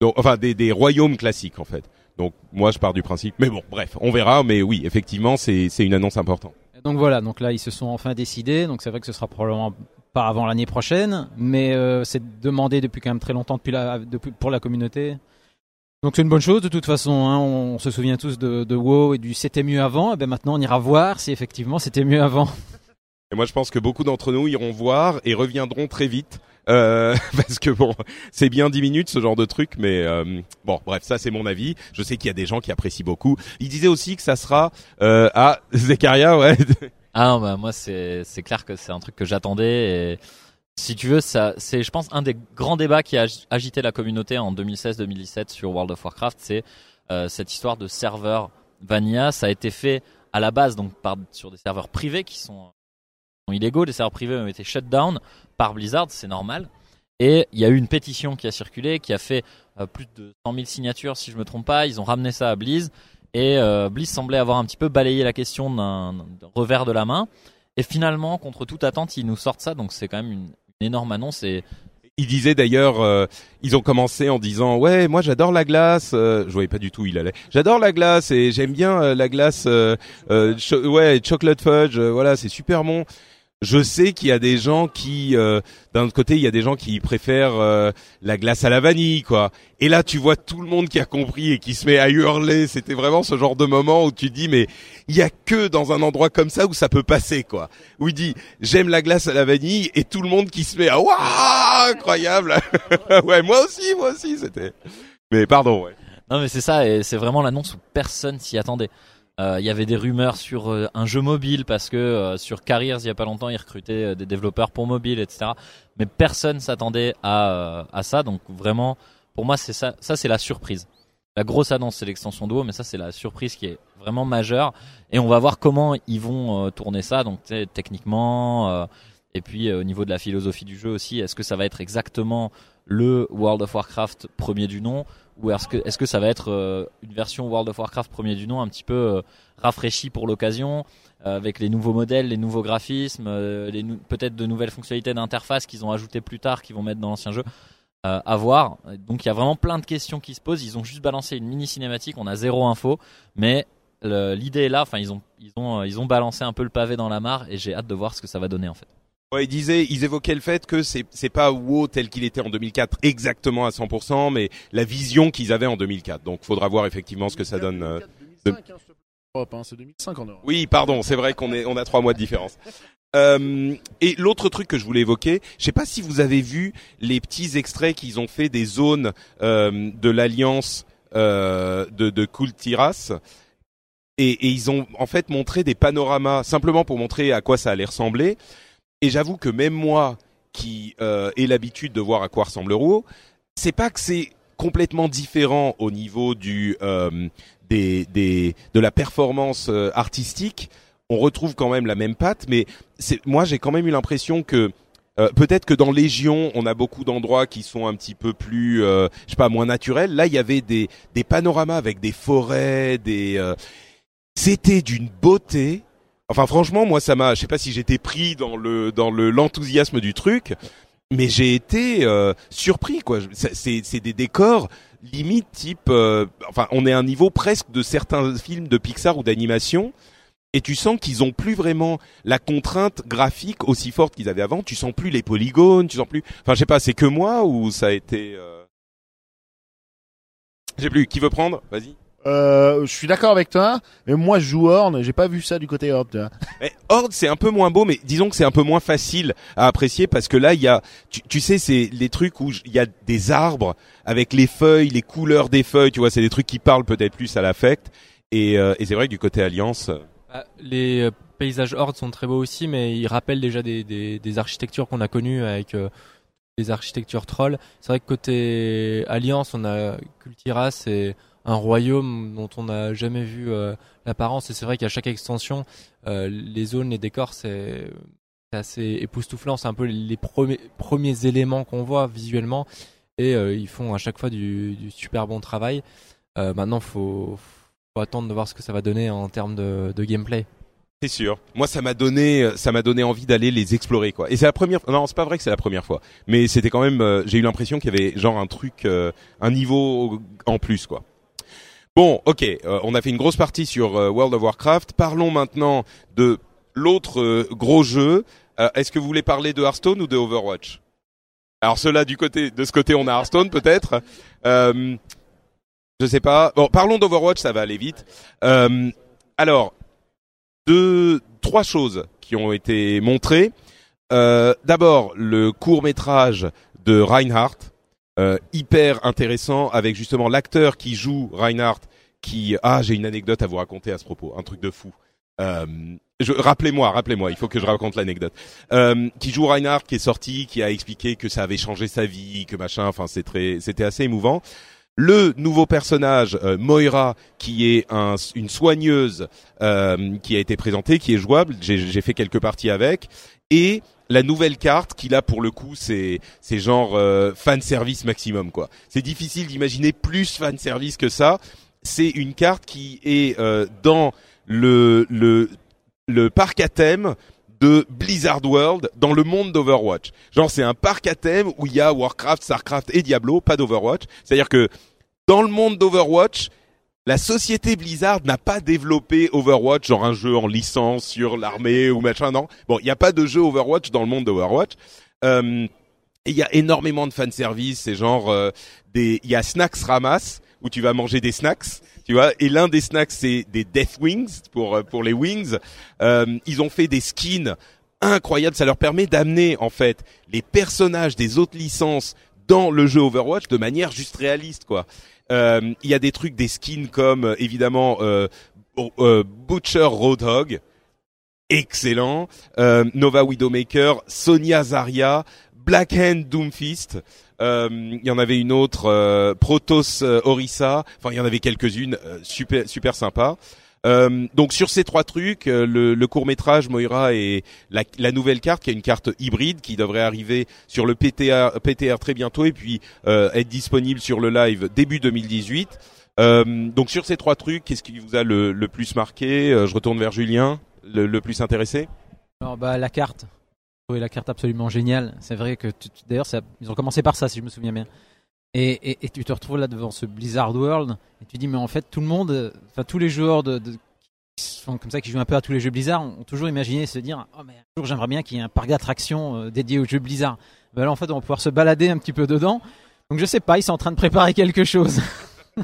Donc, enfin, des, des royaumes classiques en fait. Donc moi, je pars du principe. Mais bon, bref, on verra. Mais oui, effectivement, c'est une annonce importante. Donc voilà, donc là ils se sont enfin décidés, donc c'est vrai que ce sera probablement pas avant l'année prochaine, mais euh, c'est demandé depuis quand même très longtemps depuis la, depuis, pour la communauté. Donc c'est une bonne chose de toute façon, hein, on, se souvient tous de, de WoW et du c'était mieux avant, et ben maintenant on ira voir si effectivement c'était mieux avant. Et moi, je pense que beaucoup d'entre nous iront voir et reviendront très vite. Euh, parce que bon, c'est bien 10 minutes ce genre de truc, mais euh, bon, bref, ça c'est mon avis. Je sais qu'il y a des gens qui apprécient beaucoup. Il disait aussi que ça sera euh, à Zekaria, ouais. Ah bah moi c'est c'est clair que c'est un truc que j'attendais et si tu veux ça c'est je pense un des grands débats qui a ag- agité la communauté en 2016-2017 sur World of Warcraft, c'est euh, cette histoire de serveur vanilla, ça a été fait à la base donc par sur des serveurs privés qui sont illégaux, les serveurs privés ont été shut down par Blizzard, c'est normal. Et il y a eu une pétition qui a circulé, qui a fait euh, plus de 100 000 signatures, si je me trompe pas. Ils ont ramené ça à Blizz. Et euh, Blizz semblait avoir un petit peu balayé la question d'un revers de la main. Et finalement, contre toute attente, ils nous sortent ça. Donc c'est quand même une, énorme annonce. Et Il disait d'ailleurs, euh, ils ont commencé en disant ouais, moi j'adore la glace. Euh, je voyais pas du tout où il allait. J'adore la glace et j'aime bien euh, la glace. ouais, chocolate fudge. voilà, c'est super bon. Je sais qu'il y a des gens qui, euh, d'un autre côté, il y a des gens qui préfèrent euh, la glace à la vanille, quoi. Et là, tu vois tout le monde qui a compris et qui se met à hurler. C'était vraiment ce genre de moment où tu dis, mais il y a que dans un endroit comme ça où ça peut passer, quoi. Où il dit, j'aime la glace à la vanille et tout le monde qui se met à, waouh, incroyable. ouais, moi aussi, moi aussi, c'était. Mais pardon, ouais. non, mais c'est ça. Et c'est vraiment l'annonce où personne s'y attendait. Euh, Il y avait des rumeurs sur euh, un jeu mobile parce que euh, sur Careers il y a pas longtemps ils recrutaient des développeurs pour mobile etc. Mais personne s'attendait à ça donc vraiment pour moi c'est ça ça c'est la surprise. La grosse annonce c'est l'extension WoW mais ça c'est la surprise qui est vraiment majeure et on va voir comment ils vont tourner ça donc techniquement et puis au niveau de la philosophie du jeu aussi est-ce que ça va être exactement le World of Warcraft premier du nom ou est-ce que ça va être euh, une version World of Warcraft premier du nom un petit peu euh, rafraîchie pour l'occasion euh, avec les nouveaux modèles, les nouveaux graphismes, peut-être de nouvelles fonctionnalités d'interface qu'ils ont ajoutées plus tard, qu'ils vont mettre dans l'ancien jeu. À voir. Donc il y a vraiment plein de questions qui se posent. Ils ont juste balancé une mini cinématique, on a zéro info, mais l'idée est là. Enfin ils ont ils ont ils ont balancé un peu le pavé dans la mare et j'ai hâte de voir ce que ça va donner en fait. Ouais, ils disaient, ils évoquaient le fait que c'est c'est pas WoW tel qu'il était en 2004 exactement à 100%, mais la vision qu'ils avaient en 2004. Donc, faudra voir effectivement ce que ça donne. euh, 2005, hein, hein, c'est 2005 en Europe. Oui, pardon, c'est vrai qu'on est, on a trois mois de différence. Euh, et l'autre truc que je voulais évoquer, je sais pas si vous avez vu les petits extraits qu'ils ont fait des zones euh, de l'alliance euh, de, de Kultiras. Et, et ils ont en fait montré des panoramas simplement pour montrer à quoi ça allait ressembler. Et j'avoue que même moi, qui euh, ai l'habitude de voir à quoi ressemble le WoW, c'est pas que c'est complètement différent au niveau du euh, des, des de la performance euh, artistique. On retrouve quand même la même patte, mais moi j'ai quand même eu l'impression que euh, peut-être que dans Légion, on a beaucoup d'endroits qui sont un petit peu plus, euh, je sais pas, moins naturels. Là, il y avait des des panoramas avec des forêts, des euh, c'était d'une beauté. Enfin, franchement, moi, ça m'a. Je sais pas si j'étais pris dans le dans le l'enthousiasme du truc, mais j'ai été euh, surpris, quoi. C'est c'est des décors limite type. euh, enfin, on est à un niveau presque de certains films de Pixar ou d'animation. Et tu sens qu'ils ont plus vraiment la contrainte graphique aussi forte qu'ils avaient avant. Tu sens plus les polygones, tu sens plus. Enfin, je sais pas, c'est que moi ou ça a été. Euh... J'ai plus. Qui veut prendre? Vas-y. Euh, je suis d'accord avec toi, mais moi je joue Horn, j'ai pas vu ça du côté Horde. tu vois. Mais Horde, c'est un peu moins beau, mais disons que c'est un peu moins facile à apprécier parce que là, il y a, tu, tu sais, c'est les trucs où il y a des arbres avec les feuilles, les couleurs des feuilles, tu vois, c'est des trucs qui parlent peut-être plus à l'affect. Et, euh, et c'est vrai que du côté Alliance, euh, Ah, Les euh, paysages Horde sont très beaux aussi, mais ils rappellent déjà des, des, des architectures qu'on a connues avec euh, les architectures trolls. C'est vrai que côté Alliance, on a Kultira, c'est un royaume dont on n'a jamais vu euh, l'apparence. Et c'est vrai qu'à chaque extension, euh, les zones, les décors, c'est assez époustouflant. C'est un peu les premiers, éléments qu'on voit visuellement. Et euh, ils font à chaque fois du, super bon travail. Maintenant, faut, faut attendre de voir ce que ça va donner en termes de, gameplay. c'est sûr. Moi, ça m'a donné, ça m'a donné envie d'aller les explorer, quoi. Et c'est la première. Non, c'est pas vrai que c'est la première fois, mais c'était quand même. J'ai eu l'impression qu'il y avait genre un truc, un niveau en plus, quoi. Bon, ok, euh, on a fait une grosse partie sur euh, World of Warcraft. Parlons maintenant de l'autre euh, gros jeu. Est-ce que vous voulez parler de Hearthstone ou de Overwatch? Alors cela du côté, de ce côté, on a Hearthstone peut-être. Je sais pas. Bon, parlons d'Overwatch, ça va aller vite. Alors, deux, trois choses qui ont été montrées. D'abord, le court métrage de Reinhardt, euh, hyper intéressant, avec justement l'acteur qui joue Reinhardt. Qui ah, j'ai une anecdote à vous raconter à ce propos, un truc de fou. Euh, rappelez-moi, rappelez-moi, il faut que je raconte l'anecdote. Euh, qui joue Reinhardt, qui est sorti, qui a expliqué que ça avait changé sa vie, que machin. Enfin, c'est très, c'était assez émouvant. Le nouveau personnage euh, Moira, qui est un, une soigneuse, euh, qui a été présentée, qui est jouable. J'ai fait quelques parties avec, et la nouvelle carte qui là pour le coup c'est c'est genre euh, fan service maximum quoi. C'est difficile d'imaginer plus fan service que ça. C'est une carte qui est euh, dans le le le parc à thème de Blizzard World dans le monde d'Overwatch. Genre c'est un parc à thème où il y a Warcraft, Starcraft et Diablo, pas d'Overwatch. C'est-à-dire que dans le monde d'Overwatch, la société Blizzard n'a pas développé Overwatch, genre un jeu en licence sur l'armée ou machin, non. Bon, il n'y a pas de jeu Overwatch dans le monde d'Overwatch. Euh, il y a énormément de fanservice, c'est genre euh, des, il y a Snacks Ramas où tu vas manger des snacks, tu vois. Et l'un des snacks c'est des Death Wings pour euh, pour les wings. Euh, ils ont fait des skins incroyables, ça leur permet d'amener en fait les personnages des autres licences dans le jeu Overwatch de manière juste réaliste, quoi. Euh, Il y a des trucs, des skins comme euh, évidemment euh, euh, Butcher Roadhog, excellent. Nova Widowmaker, Sonia Zarya, Black Hand Doomfist. Il y en avait une autre, euh, Orisa. Enfin, il y en avait quelques-unes, super super sympa. Euh, donc sur ces trois trucs, euh, le, le court métrage Moira et la, la nouvelle carte, qui est une carte hybride qui devrait arriver sur le PTR, PTR très bientôt et puis euh, être disponible sur le live début 2018. Euh, donc sur ces trois trucs, qu'est-ce qui vous a le, le plus marqué? Euh, Je retourne vers Julien, le, le plus intéressé. Alors bah la carte. Trouvé la carte absolument géniale. C'est vrai que d'ailleurs ils ont commencé par ça si je me souviens bien. Et, et, et tu te retrouves là devant ce Blizzard World et tu dis mais en fait tout le monde, enfin tous les joueurs de, de- qui sont comme ça qui jouent un peu à tous les jeux Blizzard ont toujours imaginé se dire oh mais un jour j'aimerais bien qu'il y ait un parc d'attractions euh, dédié aux jeux Blizzard. Ben là en fait on va pouvoir se balader un petit peu dedans. Donc je sais pas, ils sont en train de préparer quelque chose.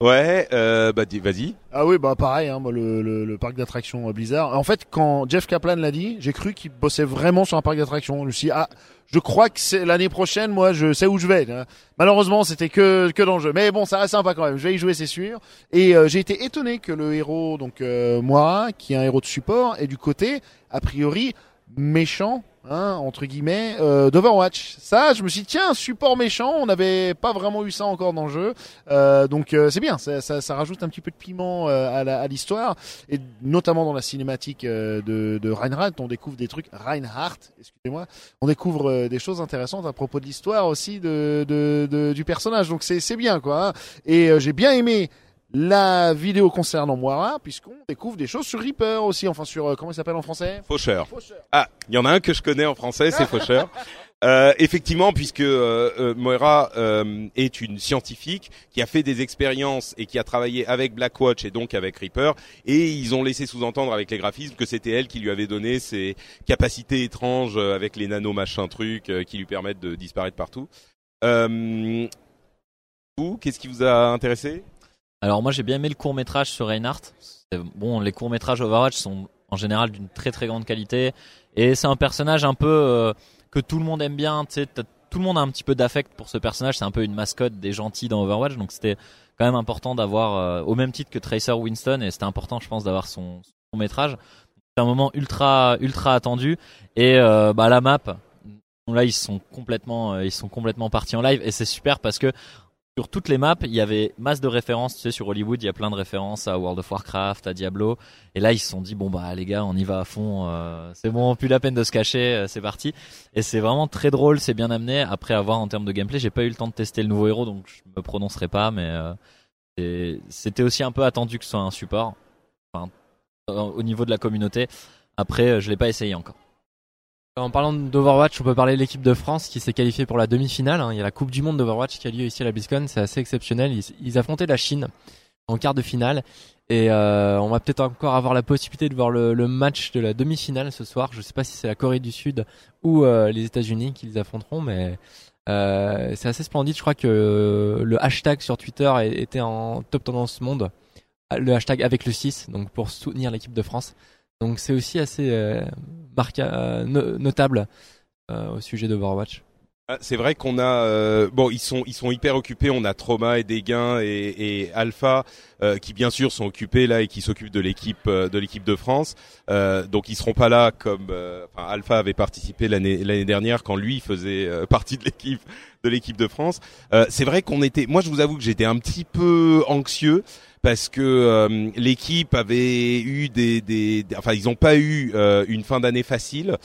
Ouais, euh, bah vas-y. Ah oui, bah pareil, hein, moi, le, le, le parc d'attractions euh, Blizzard. En fait, quand Jeff Kaplan l'a dit, j'ai cru qu'il bossait vraiment sur un parc d'attractions. Je me suis dit, ah, je crois que c'est l'année prochaine, moi, je sais où je vais. hein. Malheureusement, c'était que que dans le jeu, mais bon, ça reste sympa quand même. Je vais y jouer, c'est sûr. Et euh, j'ai été étonné que le héros, donc euh, Moira, qui est un héros de support, est du côté, a priori, méchant. Hein, entre guillemets, euh, d'Overwatch. Ça, je me suis dit, tiens, support méchant, on n'avait pas vraiment eu ça encore dans le jeu. Euh, donc euh, c'est bien, ça, ça, ça rajoute un petit peu de piment euh, à l'histoire et notamment dans la cinématique euh, de, de Reinhardt, on découvre des trucs Reinhardt, excusez-moi, on découvre euh, des choses intéressantes à propos de l'histoire aussi de, de, de- du personnage. Donc c'est bien quoi. hein. Et j'ai bien aimé la vidéo concernant Moira puisqu'on découvre des choses sur Reaper aussi, enfin sur euh, comment il s'appelle en français Faucheur. Faucheur. Ah, il y en a un que je connais en français, c'est Faucheur. Euh, effectivement, puisque euh, euh, Moira euh, est une scientifique qui a fait des expériences et qui a travaillé avec Blackwatch et donc avec Reaper, et ils ont laissé sous-entendre avec les graphismes que c'était elle qui lui avait donné ces capacités étranges euh, avec les nano machin trucs euh, qui lui permettent de disparaître partout. Euh, vous, qu'est-ce qui vous a intéressé? Alors moi j'ai bien aimé le court métrage sur Reinhardt. Bon, les courts métrages Overwatch sont en général d'une très très grande qualité et c'est un personnage un peu euh, que tout le monde aime bien. Tout le monde a un petit peu d'affect pour ce personnage. C'est un peu une mascotte des gentils dans Overwatch, donc c'était quand même important d'avoir euh, au même titre que Tracer Winston et c'était important, je pense, d'avoir son, son court métrage. C'est un moment ultra ultra attendu et euh, bah la map. Là ils sont complètement ils sont complètement partis en live et c'est super parce que sur toutes les maps, il y avait masse de références. Tu sais, sur Hollywood, il y a plein de références à World of Warcraft, à Diablo. Et là, ils se sont dit bon bah les gars, on y va à fond. euh, c'est bon, plus la peine de se cacher. euh, c'est parti. Et c'est vraiment très drôle, c'est bien amené. Après avoir en termes de gameplay, j'ai pas eu le temps de tester le nouveau héros, donc je me prononcerai pas. Mais euh, c'était aussi un peu attendu que ce soit un support. Enfin, au niveau de la communauté. Après, je l'ai pas essayé encore. En parlant d'Overwatch, on peut parler de l'équipe de France qui s'est qualifiée pour la demi-finale. hein. Il y a la Coupe du Monde d'Overwatch qui a lieu ici à la BlizzCon. C'est assez exceptionnel. Ils, affrontaient la Chine en quart de finale. Et euh, on va peut-être encore avoir la possibilité de voir le, match de la demi-finale ce soir. Je sais pas si c'est la Corée du Sud ou euh, les États-Unis qui les affronteront, mais euh, c'est assez splendide. Je crois que le hashtag sur Twitter était en top tendance monde. Le hashtag avec le 6, donc pour soutenir l'équipe de France. Donc c'est aussi assez euh, euh, no- notable euh, au sujet d'Overwatch. Ah, C'est vrai qu'on a euh, bon ils sont ils sont hyper occupés. On a Trauma et Desgains et, Alpha qui bien sûr sont occupés là et qui s'occupent de l'équipe de l'équipe de France. Donc ils seront pas là comme Alpha avait participé l'année l'année dernière quand lui faisait partie de l'équipe de l'équipe de France. C'est vrai qu'on était moi je vous avoue que j'étais un petit peu anxieux parce que euh, l'équipe avait eu des, des, enfin ils n'ont pas eu euh, une fin d'année facile.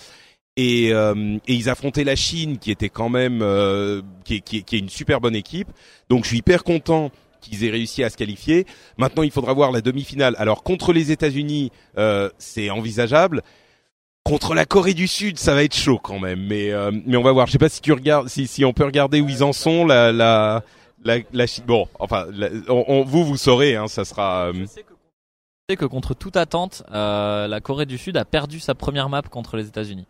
Et, euh, et ils affrontaient la Chine qui était quand même euh, qui, qui, qui est une super bonne équipe. Donc je suis hyper content qu'ils aient réussi à se qualifier. Maintenant il faudra voir la demi-finale. Alors contre les États-Unis euh, c'est envisageable. Contre la Corée du Sud ça va être chaud quand même. Mais euh, mais on va voir. Je sais pas si tu regardes si si on peut regarder où ils en sont la la la, la Chine bon enfin la- on, on- vous vous saurez hein ça sera euh, Je sais que, je sais que contre toute attente, euh, la Corée du Sud a perdu sa première map contre les États-Unis.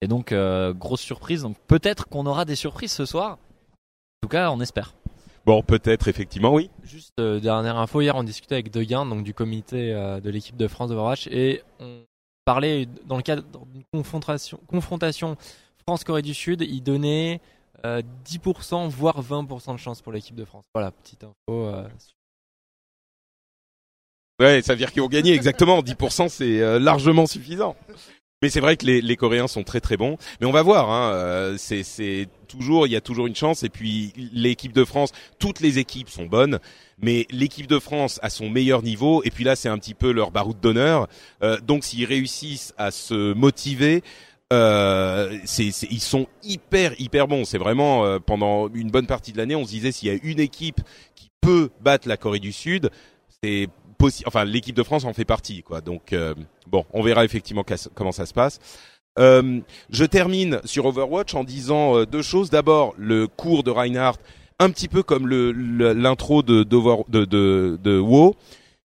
Et donc euh, grosse surprise. Donc peut-être qu'on aura des surprises ce soir. En tout cas, on espère. bon peut-être effectivement oui Juste euh, dernière info, hier on discutait avec Deguin, donc du comité euh, de l'équipe de France d'Overwatch, et on parlait dans le cadre d'une confrontation, confrontation France-Corée du Sud, il donnait euh, 10% voire 20% de chance pour l'équipe de France. Voilà, petite info. euh, Ouais, ça veut dire qu'ils ont gagné exactement. 10% c'est euh, largement suffisant. Mais c'est vrai que les, Coréens sont très très bons. Mais on va voir. Hein, euh, c'est, toujours, il y a toujours une chance. Et puis l'équipe de France, toutes les équipes sont bonnes, mais l'équipe de France a son meilleur niveau. Et puis là, c'est un petit peu leur baroud d'honneur. Euh, donc s'ils réussissent à se motiver. Euh, c'est, c'est- ils sont hyper hyper bons. C'est vraiment euh, pendant une bonne partie de l'année, on se disait s'il y a une équipe qui peut battre la Corée du Sud, c'est possible. Enfin, l'équipe de France en fait partie, quoi. Donc euh, bon, on verra effectivement comment ça se passe. Euh, je termine sur Overwatch en disant euh, deux choses. D'abord, le cours de Reinhardt, un petit peu comme l'intro de, de, de WoW.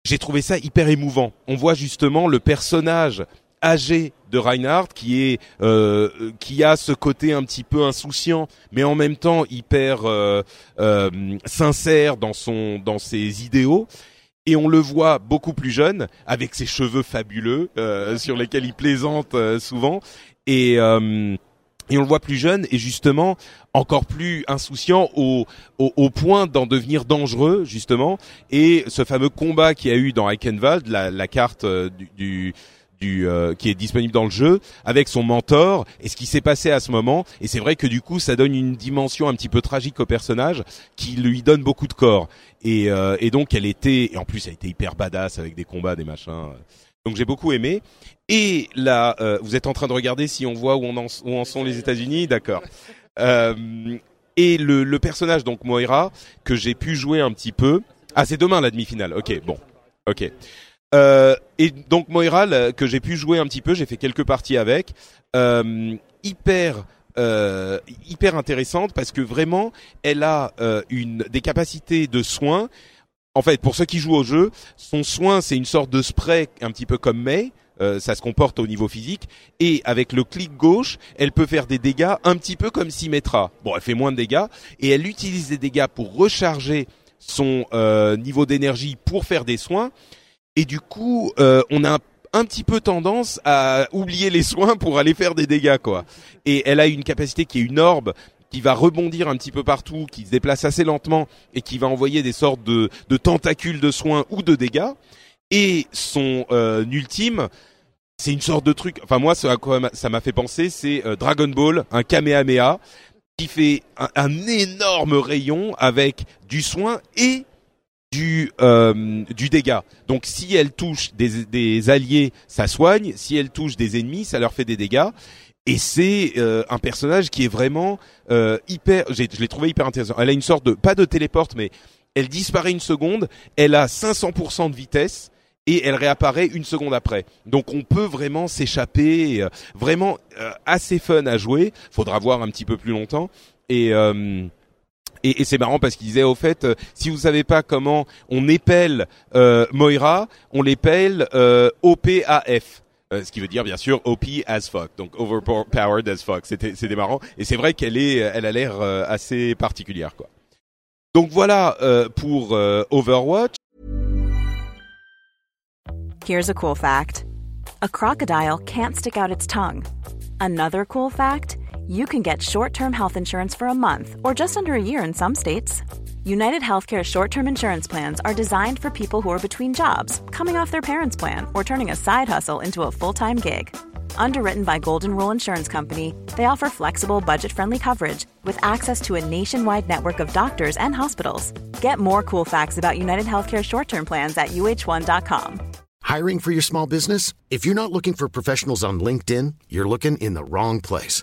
J'ai trouvé ça hyper émouvant. On voit justement le personnage âgé de Reinhardt qui est euh, qui a ce côté un petit peu insouciant mais en même temps hyper euh, euh, sincère dans son dans ses idéaux. Et on le voit beaucoup plus jeune avec ses cheveux fabuleux euh, sur lesquels il plaisante euh, souvent. Et euh, et on le voit plus jeune et justement encore plus insouciant au, au, au point d'en devenir dangereux justement. Et ce fameux combat qu'il y a eu dans Eichenwald la, la carte du, du du euh, qui est disponible dans le jeu avec son mentor et ce qui s'est passé à ce moment. Et c'est vrai que du coup ça donne une dimension un petit peu tragique au personnage qui lui donne beaucoup de corps. Et, euh, et donc elle était et en plus elle était hyper badass avec des combats des machins. Donc j'ai beaucoup aimé. Et là euh, vous êtes en train de regarder si on voit où, en, où en sont les États-Unis. D'accord. Euh, et le, le personnage donc Moira que j'ai pu jouer un petit peu. Ah c'est demain la demi-finale. Ok bon. Ok euh, et donc Moira là, que j'ai pu jouer un petit peu, j'ai fait quelques parties avec, euh, hyper euh, hyper intéressante parce que vraiment elle a euh, une des capacités de soins. En fait, pour ceux qui jouent au jeu, son soin c'est une sorte de spray un petit peu comme May. Euh, ça se comporte au niveau physique et avec le clic gauche, elle peut faire des dégâts un petit peu comme Symmetra. Bon, elle fait moins de dégâts et elle utilise des dégâts pour recharger son euh, niveau d'énergie pour faire des soins. Et du coup, euh, on a un, petit peu tendance à oublier les soins pour aller faire des dégâts, quoi. Et elle a une capacité qui est une orbe qui va rebondir un petit peu partout, qui se déplace assez lentement et qui va envoyer des sortes de, tentacules de soins ou de dégâts. Et son euh, ultime, c'est une sorte de truc. Enfin moi, ça m'a fait penser, c'est euh, Dragon Ball, un Kamehameha qui fait un énorme rayon avec du soin et du euh, du dégât. Donc si elle touche des, des alliés, ça soigne. Si elle touche des ennemis, ça leur fait des dégâts. Et c'est euh, un personnage qui est vraiment euh, hyper. Je l'ai trouvé hyper intéressant. Elle a une sorte de pas de téléporte, mais elle disparaît une seconde. Elle a 500% de vitesse et elle réapparaît une seconde après. Donc on peut vraiment s'échapper. euh, Vraiment euh, assez fun à jouer. Faudra voir un petit peu plus longtemps. Et euh, et, c'est marrant parce qu'il disait au fait, euh, si vous savez pas comment on épelle euh, Moira, on l'épelle euh, OPAF. Euh, ce qui veut dire bien sûr OP as fuck, donc overpowered as fuck. C'était c'était marrant et c'est vrai qu'elle est, elle a l'air euh, assez particulière quoi. Donc voilà pour Overwatch. Here's a cool fact a crocodile can't stick out its tongue. Another cool fact you can get short term health insurance for a month or just under a year in some states. United Healthcare short term insurance plans are designed for people who are between jobs, coming off their parents' plan, or turning a side hustle into a full time gig. Underwritten by Golden Rule Insurance Company, they offer flexible, budget friendly coverage with access to a nationwide network of doctors and hospitals. Get more cool facts about United Healthcare short term plans at uh1.com. Hiring for your small business? If you're not looking for professionals on LinkedIn, you're looking in the wrong place.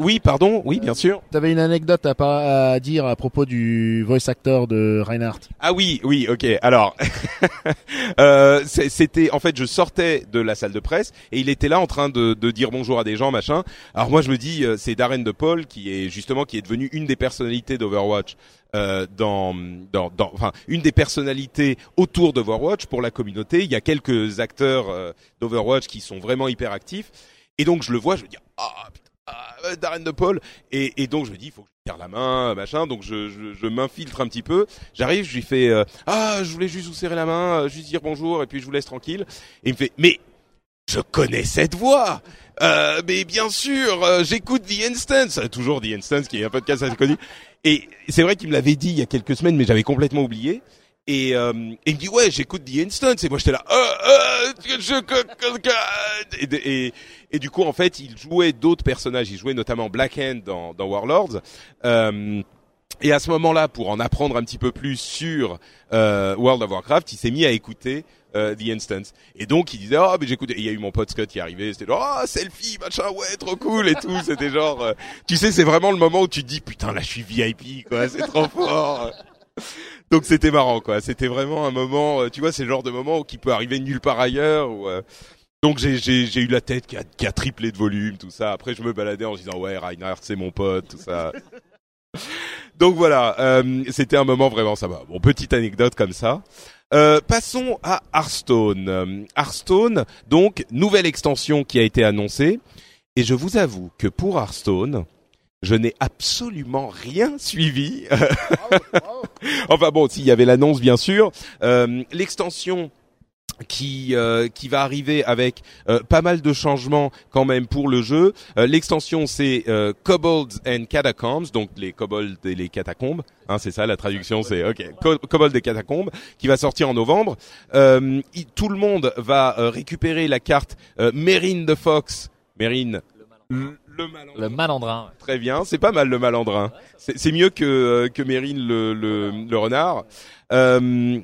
oui, pardon, oui, bien sûr. T'avais une anecdote à, par- à dire à propos du voice actor de Reinhardt. Ah oui, oui, ok. Alors, euh, c'était en fait, je sortais de la salle de presse et il était là en train de, de dire bonjour à des gens, machin. Alors moi, je me dis, euh, c'est Darren de Paul qui est justement qui est devenu une des personnalités d'Overwatch. Euh, dans, dans, dans, enfin, une des personnalités autour d'Overwatch pour la communauté. Il y a quelques acteurs euh, d'Overwatch qui sont vraiment hyper actifs. Et donc je le vois, je me dis ah putain, ah, euh, Darren de Paul. Et, donc je me dis il faut que je tire la main, machin. Donc je, m'infiltre un petit peu. J'arrive, je lui fais euh, ah je voulais juste vous serrer la main, euh, juste dire bonjour et puis je vous laisse tranquille. Et il me fait mais je connais cette voix. Mais bien sûr, j'écoute The Instance, toujours The Instance qui est un podcast assez connu. Et c'est vrai qu'il me l'avait dit il y a quelques semaines, mais j'avais complètement oublié. Et, euh, il me dit ouais, j'écoute The Instance. Et moi j'étais là, euh, euh, et, et, et du coup en fait, il jouait d'autres personnages. Il jouait notamment Black Hand dans, dans Warlords. Euh, et à ce moment-là, pour en apprendre un petit peu plus sur euh, World of Warcraft, il s'est mis à écouter euh, The Instance. Et donc il disait ah mais j'écoute. Il y a eu mon pote Scott qui est arrivé. C'était genre ah selfie machin ouais trop cool et tout. C'était genre tu sais c'est vraiment le moment où tu te dis putain là je suis VIP quoi c'est trop fort. Donc c'était marrant quoi. C'était vraiment un moment. euh, Tu vois c'est le genre de moment qui peut arriver nulle part ailleurs. Où, euh, donc j'ai eu la tête qui a, qui a triplé de volume tout ça. Après je me baladais en disant ouais Reinhardt c'est mon pote tout ça. Donc voilà, euh, c'était un moment vraiment sympa. Bon, petite anecdote comme ça. Euh, passons à Hearthstone. Hearthstone, donc nouvelle extension qui a été annoncée. Et je vous avoue que pour Hearthstone, je n'ai absolument rien suivi. enfin bon, s'il y avait l'annonce bien sûr, euh, l'extension qui euh, qui va arriver avec euh, pas mal de changements quand même pour le jeu. Euh, L'extension c'est euh, Kobolds and Catacombs, donc les kobolds et les catacombes. Hein, c'est ça la traduction, c'est ok. Co- Kobolds et catacombes qui va sortir en novembre. Euh, il- tout le monde va euh, récupérer la carte euh, Mérine de Fox. Mérine. Le, le malandrin. Le malandrin. ouais. Très bien, c'est pas mal le malandrin. C'est mieux que euh, que Mérine le le, le renard. Euh,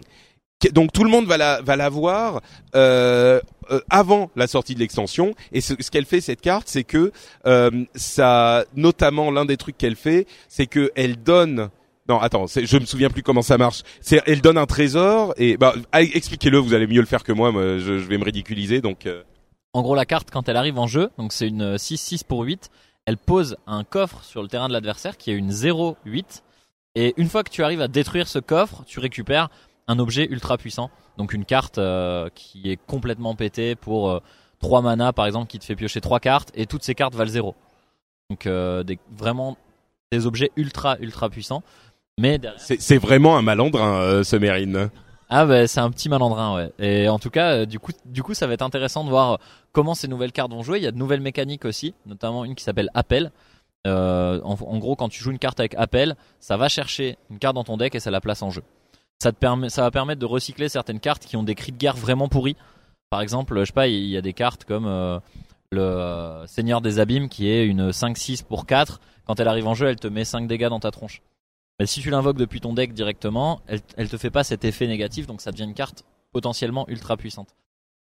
donc tout le monde va la va la voir euh, euh, avant la sortie de l'extension. Et ce, ce qu'elle fait cette carte, c'est que euh, ça, notamment l'un des trucs qu'elle fait, c'est que elle donne Non, attends, c'est- je me souviens plus comment ça marche. C'est, elle donne un trésor et bah ah, expliquez-le, vous allez mieux le faire que moi. moi je, je vais me ridiculiser donc. euh, En gros, la carte, quand elle arrive en jeu, donc c'est une 6-6 pour 8, elle pose un coffre sur le terrain de l'adversaire qui est une 0-8. Et une fois que tu arrives à détruire ce coffre, tu récupères un objet ultra puissant. Donc une carte euh, qui est complètement pétée pour euh, 3 mana par exemple qui te fait piocher 3 cartes et toutes ces cartes valent 0. Donc euh, des, vraiment des objets ultra ultra puissants. Mais C'est, vraiment un malandrin, euh, ce Mérine. Ah bah c'est un petit malandrin ouais. Et en tout cas euh, du coup du coup ça va être intéressant de voir euh, comment ces nouvelles cartes vont jouer. Il y a de nouvelles mécaniques aussi, notamment une qui s'appelle appel. Euh, en, gros quand tu joues une carte avec appel, ça va chercher une carte dans ton deck et ça la place en jeu. Ça te permet ça va permettre de recycler certaines cartes qui ont des cris de guerre vraiment pourris. Par exemple, je sais pas, il y a des cartes comme le Seigneur des Abîmes qui est une 5-6 pour 4. Quand elle arrive en jeu, elle te met 5 dégâts dans ta tronche. Mais si tu l'invoques depuis ton deck directement, elle, te fait pas cet effet négatif, donc ça devient une carte potentiellement ultra puissante.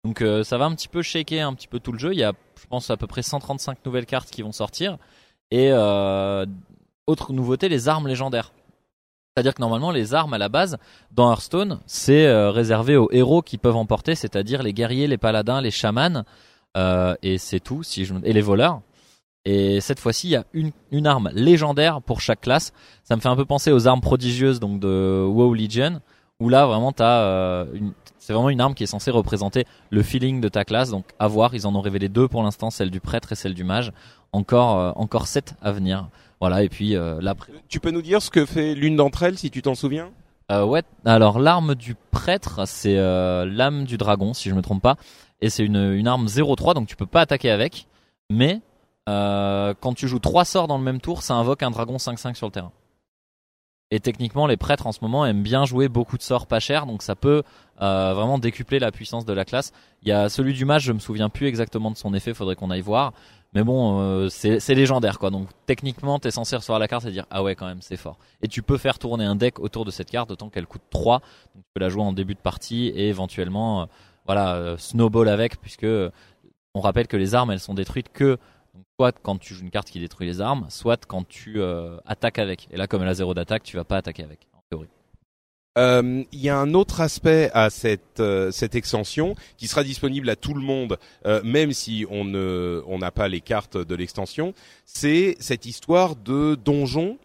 Donc euh, ça va un petit peu shaker un petit peu tout le jeu. Il y a, je pense, à peu près 135 nouvelles cartes qui vont sortir. Et euh, autre nouveauté, les armes légendaires. C'est-à-dire que normalement, les armes à la base, dans Hearthstone, c'est euh, réservé aux héros qui peuvent en porter, c'est-à-dire les guerriers, les paladins, les chamans, euh, et c'est tout, si et les voleurs. Et cette fois-ci, il y a une, une arme légendaire pour chaque classe. Ça me fait un peu penser aux armes prodigieuses donc de WoW Legion, où là vraiment t'as euh, une, c'est vraiment une arme qui est censée représenter le feeling de ta classe. Donc à voir, ils en ont révélé deux pour l'instant, celle du prêtre et celle du mage. Encore, euh, encore sept à venir. Voilà, et puis euh, là, Tu peux nous dire ce que fait l'une d'entre elles, si tu t'en souviens? Euh, ouais. Alors l'arme du prêtre, c'est l'âme du dragon, si je me trompe pas, et c'est une, une arme 0-3, donc tu peux pas attaquer avec. Mais euh, quand tu joues trois sorts dans le même tour, ça invoque un dragon 5-5 sur le terrain. Et techniquement, les prêtres en ce moment aiment bien jouer beaucoup de sorts pas chers, donc ça peut euh, vraiment décupler la puissance de la classe. Il y a celui du mage, je me souviens plus exactement de son effet, faudrait qu'on aille voir. Mais bon, euh, c'est légendaire quoi. Donc techniquement, t'es censé recevoir la carte et dire ah ouais quand même c'est fort. Et tu peux faire tourner un deck autour de cette carte, d'autant qu'elle coûte 3. Donc tu peux la jouer en début de partie et éventuellement voilà snowball avec, puisque on rappelle que les armes elles sont détruites que soit quand tu joues une carte qui détruit les armes, soit quand tu euh, attaques avec. Et là comme elle a zéro d'attaque, tu vas pas attaquer avec en théorie. Euh, Il y a un autre aspect à cette euh, cette extension qui sera disponible à tout le monde, même si on n'a pas les cartes de l'extension. C'est cette histoire de donjon.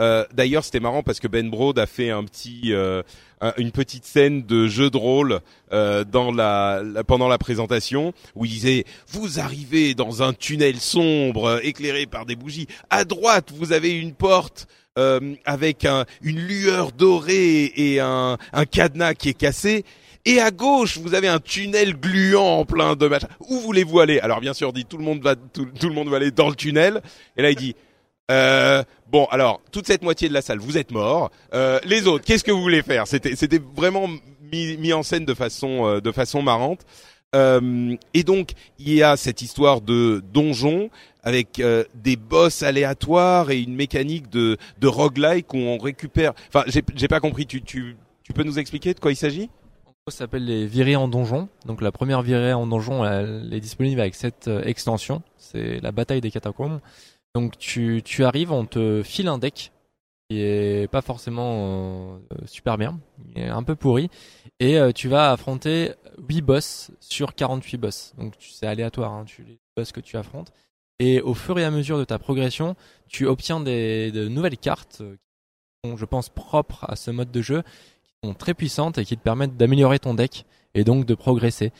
Euh, D'ailleurs, c'était marrant parce que Ben Brode a fait un petit euh, un- une petite scène de jeu de rôle euh, dans la, pendant la présentation où il disait vous arrivez dans un tunnel sombre éclairé par des bougies. À droite, vous avez une porte euh, avec un- une lueur dorée et un, un cadenas qui est cassé. Et à gauche, vous avez un tunnel gluant plein de machins. Où voulez-vous aller? Alors bien sûr, dit tout le monde va tout, tout le monde va aller dans le tunnel. Et là, il dit euh, bon, alors toute cette moitié de la salle, vous êtes morts. Euh, les autres, qu'est-ce que vous voulez faire? C'était vraiment mis, mis en scène de façon euh, de façon marrante. Euh, et donc il y a cette histoire de donjon avec euh, des boss aléatoires et une mécanique de de roguelike où on récupère. Enfin, j'ai pas compris. Tu tu tu peux nous expliquer de quoi il s'agit? S'appelle les virées en donjon. Donc la première virée en donjon, elle est disponible avec cette euh, extension. C'est la bataille des catacombes. Donc tu, arrives, on te file un deck qui est pas forcément euh, super bien, un peu pourri, et euh, tu vas affronter 8 boss sur 48 boss. Donc c'est aléatoire, hein, les boss que tu affrontes. Et au fur et à mesure de ta progression, tu obtiens des, de nouvelles cartes euh, qui sont, je pense, propres à ce mode de jeu, qui sont très puissantes et qui te permettent d'améliorer ton deck et donc de progresser.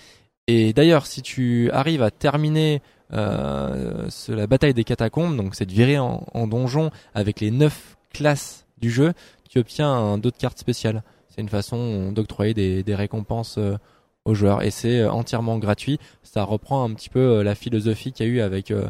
Et d'ailleurs, si tu arrives à terminer ce- la bataille des catacombes, donc cette virée en, en donjon avec les 9 classes du jeu, tu obtiens un d'autres cartes spéciales. C'est une façon d'octroyer des, récompenses euh, aux joueurs et c'est euh, entièrement gratuit. Ça reprend un petit peu euh, la philosophie qu'il y a eu avec euh,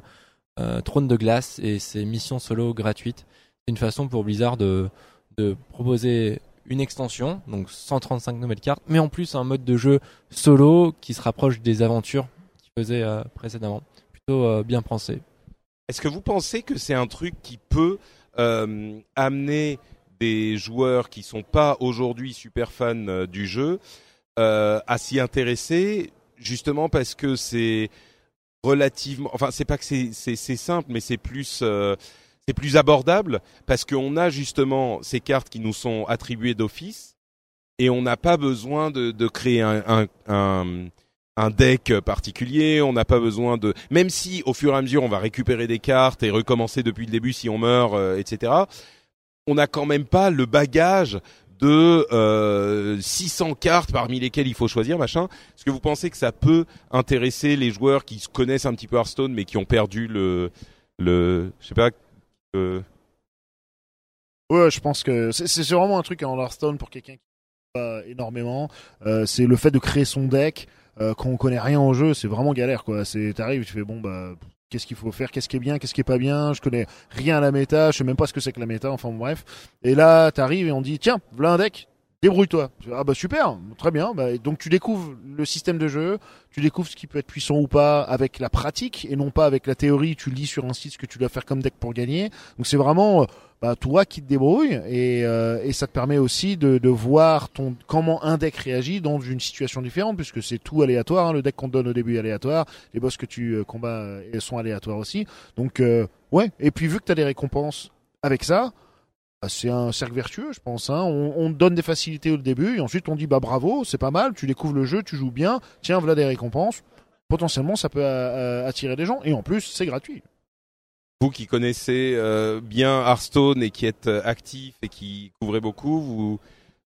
euh, Trône de glace et ses missions solo gratuites. C'est une façon pour Blizzard de, de proposer une extension, donc 135 nouvelles cartes, mais en plus un mode de jeu solo qui se rapproche des aventures qu'ils faisaient euh, précédemment. Euh, bien pensé. Est-ce que vous pensez que c'est un truc qui peut euh, amener des joueurs qui sont pas aujourd'hui super fans euh, du jeu à s'y intéresser, justement parce que c'est relativement, enfin c'est pas que c'est simple, mais c'est plus c'est plus abordable parce qu'on a justement ces cartes qui nous sont attribuées d'office et on n'a pas besoin de, créer un, un deck particulier, on n'a pas besoin de même si au fur et à mesure on va récupérer des cartes et recommencer depuis le début si on meurt, euh, etc. On n'a quand même pas le bagage de euh, 600 cartes parmi lesquelles il faut choisir machin. Est-ce que vous pensez que ça peut intéresser les joueurs qui connaissent un petit peu Hearthstone mais qui ont perdu le le je sais pas euh, Ouais, je pense que c'est c'est vraiment un truc en Hearthstone pour quelqu'un qui pas énormément. Euh, c'est le fait de créer son deck euh, quand on connaît rien au jeu, c'est vraiment galère quoi. C'est t'arrives, tu fais bon bah qu'est-ce qu'il faut faire, qu'est-ce qui est bien, qu'est-ce qui est pas bien. Je connais rien à la méta, je sais même pas ce que c'est que la méta. Enfin bref. Et là, t'arrives et on dit tiens, voilà un deck. Débrouille-toi. Ah bah super, très bien. Bah, donc tu découvres le système de jeu, tu découvres ce qui peut être puissant ou pas avec la pratique et non pas avec la théorie. Tu lis sur un site ce que tu dois faire comme deck pour gagner. Donc c'est vraiment euh, bah, toi qui te débrouilles et, euh, et ça te permet aussi de, de voir ton comment un deck réagit dans une situation différente puisque c'est tout aléatoire. hein. Le deck qu'on te donne au début est aléatoire, les boss que tu euh, combats euh, sont aléatoires aussi. Donc euh, ouais. Et puis vu que tu as des récompenses avec ça. Bah, C'est un cercle vertueux, je pense. Hein. On, on donne des facilités au début et ensuite on dit bah bravo, c'est pas mal, tu découvres le jeu, tu joues bien, tiens voilà des récompenses. Potentiellement ça peut euh, euh, attirer des gens et en plus c'est gratuit. vous qui connaissez euh, bien Hearthstone et qui êtes actif et qui couvrez beaucoup,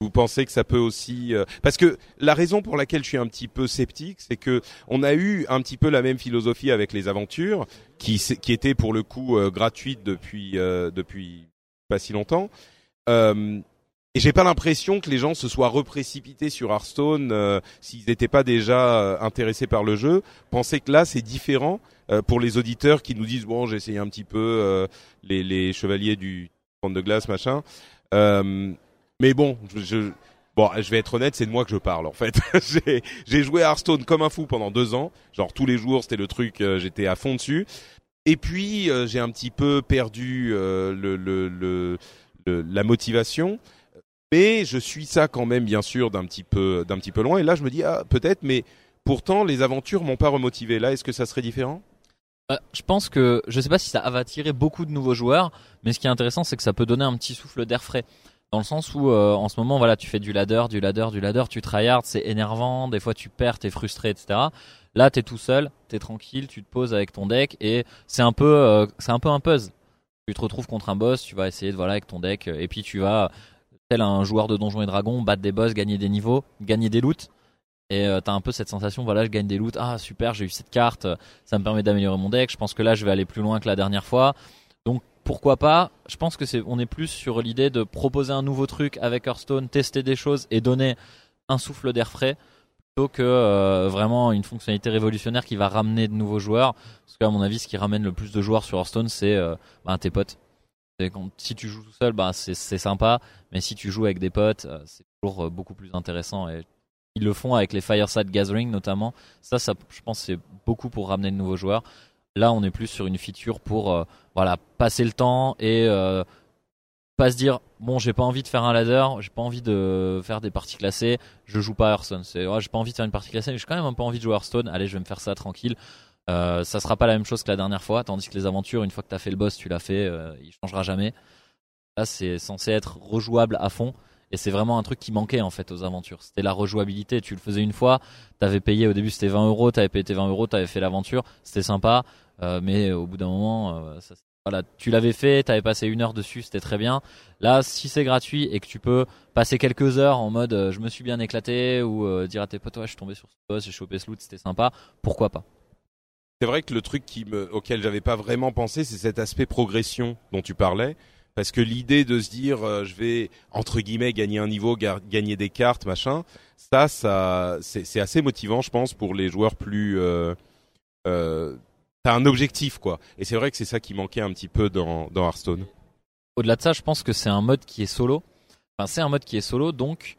vous pensez que ça peut aussi parce que la raison pour laquelle je suis un petit peu sceptique, c'est que on a eu un petit peu la même philosophie avec les aventures qui étaient pour le coup euh, gratuites depuis depuis pas si longtemps. Euh, et j'ai pas l'impression que les gens se soient reprécipités sur Hearthstone euh, s'ils n'étaient pas déjà euh, intéressés par le jeu. Pensez que là c'est différent euh, pour les auditeurs qui nous disent bon j'ai essayé un petit peu les, chevaliers du trône de glace machin. Mais bon, je, bon, je vais être honnête, c'est de moi que je parle en fait. j'ai joué à Hearthstone comme un fou pendant deux ans, genre tous les jours, c'était le truc, j'étais à fond dessus. Et puis euh, j'ai un petit peu perdu euh, le, le, le, la motivation. Mais je suis ça quand même bien sûr d'un petit peu d'un petit peu loin. Et là je me dis ah peut-être, mais pourtant les aventures m'ont pas remotivé. Là est-ce que ça serait différent? Bah, je pense que je sais pas si ça va attirer beaucoup de nouveaux joueurs, mais ce qui est intéressant, c'est que ça peut donner un petit souffle d'air frais. Dans le sens où euh, en ce moment, voilà, tu fais du ladder, du ladder, du ladder, tu tryhard, c'est énervant, des fois tu perds, t'es frustré, etc. Là, t'es tout seul, t'es tranquille, tu te poses avec ton deck et c'est un peu, euh, c'est un peu un puzzle. Tu te retrouves contre un boss, tu vas essayer de voilà avec ton deck euh, et puis tu vas tel un joueur de Donjons et Dragons battre des boss, gagner des niveaux, gagner des loots. Et euh, t'as un peu cette sensation, voilà, je gagne des loots, ah super, j'ai eu cette carte, ça me permet d'améliorer mon deck. Je pense que là, je vais aller plus loin que la dernière fois. Pourquoi pas Je pense que c'est, on est plus sur l'idée de proposer un nouveau truc avec Hearthstone, tester des choses et donner un souffle d'air frais plutôt que euh, vraiment une fonctionnalité révolutionnaire qui va ramener de nouveaux joueurs. Parce qu'à mon avis, ce qui ramène le plus de joueurs sur Hearthstone, c'est euh, bah, tes potes. Si tu joues tout seul, bah, c'est, sympa, mais si tu joues avec des potes, euh, c'est toujours beaucoup plus intéressant. Et ils le font avec les Fireside Gathering notamment. Ça, ça, je pense, c'est beaucoup pour ramener de nouveaux joueurs. Là, on est plus sur une feature pour voilà passer le temps et euh, pas se dire bon, j'ai pas envie de faire un ladder, j'ai pas envie de faire des parties classées, je joue pas Hearthstone. C'est ouais, j'ai pas envie de faire une partie classée, mais j'ai quand même un peu envie de jouer Hearthstone. Allez, je vais me faire ça tranquille. Euh, ça sera pas la même chose que la dernière fois, tandis que les aventures, une fois que t'as fait le boss, tu l'as fait, euh, il changera jamais. Là, c'est censé être rejouable à fond. Et c'est vraiment un truc qui manquait en fait aux aventures. C'était la rejouabilité. Tu le faisais une fois, t'avais payé au début c'était 20 euros, t'avais payé tes 20 euros, t'avais fait l'aventure, c'était sympa. Euh, mais au bout d'un moment, euh, voilà, tu l'avais fait, t'avais passé une heure dessus, c'était très bien. Là, si c'est gratuit et que tu peux passer quelques heures en mode euh, je me suis bien éclaté ou euh, dire à tes potes ouais, je suis tombé sur ce boss, j'ai chopé ce loot, c'était sympa, pourquoi pas? C'est vrai que le truc auquel j'avais pas vraiment pensé, c'est cet aspect progression dont tu parlais. Parce que l'idée de se dire, euh, je vais entre guillemets gagner un niveau, ga- gagner des cartes, machin, ça, ça, c'est assez motivant, je pense, pour les joueurs plus. Euh, euh, T'as un objectif, quoi. Et c'est vrai que c'est ça qui manquait un petit peu dans, dans Hearthstone. Au-delà de ça, je pense que c'est un mode qui est solo. Enfin, c'est un mode qui est solo, donc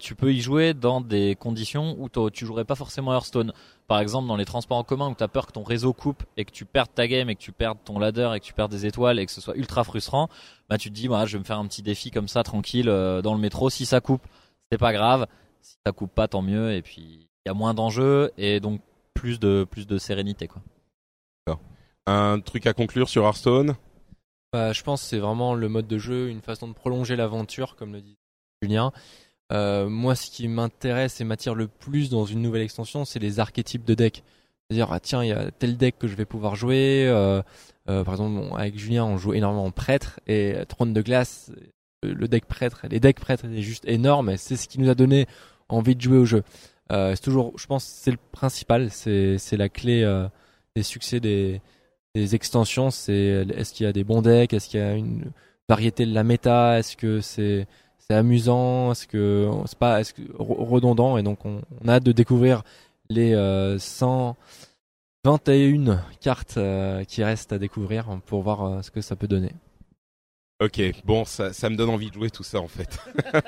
tu peux y jouer dans des conditions où tu jouerais pas forcément Hearthstone. Par exemple, dans les transports en commun où tu as peur que ton réseau coupe et que tu perdes ta game et que tu perdes ton ladder et que tu perdes des étoiles et que ce soit ultra frustrant, bah tu te dis, moi, je vais me faire un petit défi comme ça, tranquille, euh, dans le métro. Si ça coupe, c'est pas grave. Si ça coupe pas, tant mieux. Et puis, il y a moins d'enjeux et donc plus de plus de sérénité, quoi. Un truc à conclure sur Hearthstone? Bah, je pense que c'est vraiment le mode de jeu, une façon de prolonger l'aventure, comme le dit Julien. Euh, moi, ce qui m'intéresse et m'attire le plus dans une nouvelle extension, c'est les archétypes de deck. C'est-à-dire, ah tiens, il y a tel deck que je vais pouvoir jouer. Euh, euh, par exemple, bon, avec Julien, on joue énormément en prêtre et trône de glace. Le deck prêtre, les decks prêtres, c'est juste énorme. C'est ce qui nous a donné envie de jouer au jeu. Euh, c'est toujours, je pense, c'est le principal. C'est c'est la clé euh, des succès des des extensions. C'est est-ce qu'il y a des bons decks, est-ce qu'il y a une variété de la méta, est-ce que c'est c'est amusant, est-ce que c'est pas est-ce que redondant et donc on, a hâte de découvrir les euh, 121 cartes euh, qui restent à découvrir pour voir euh, ce que ça peut donner. Ok, bon, ça, me donne envie de jouer tout ça en fait.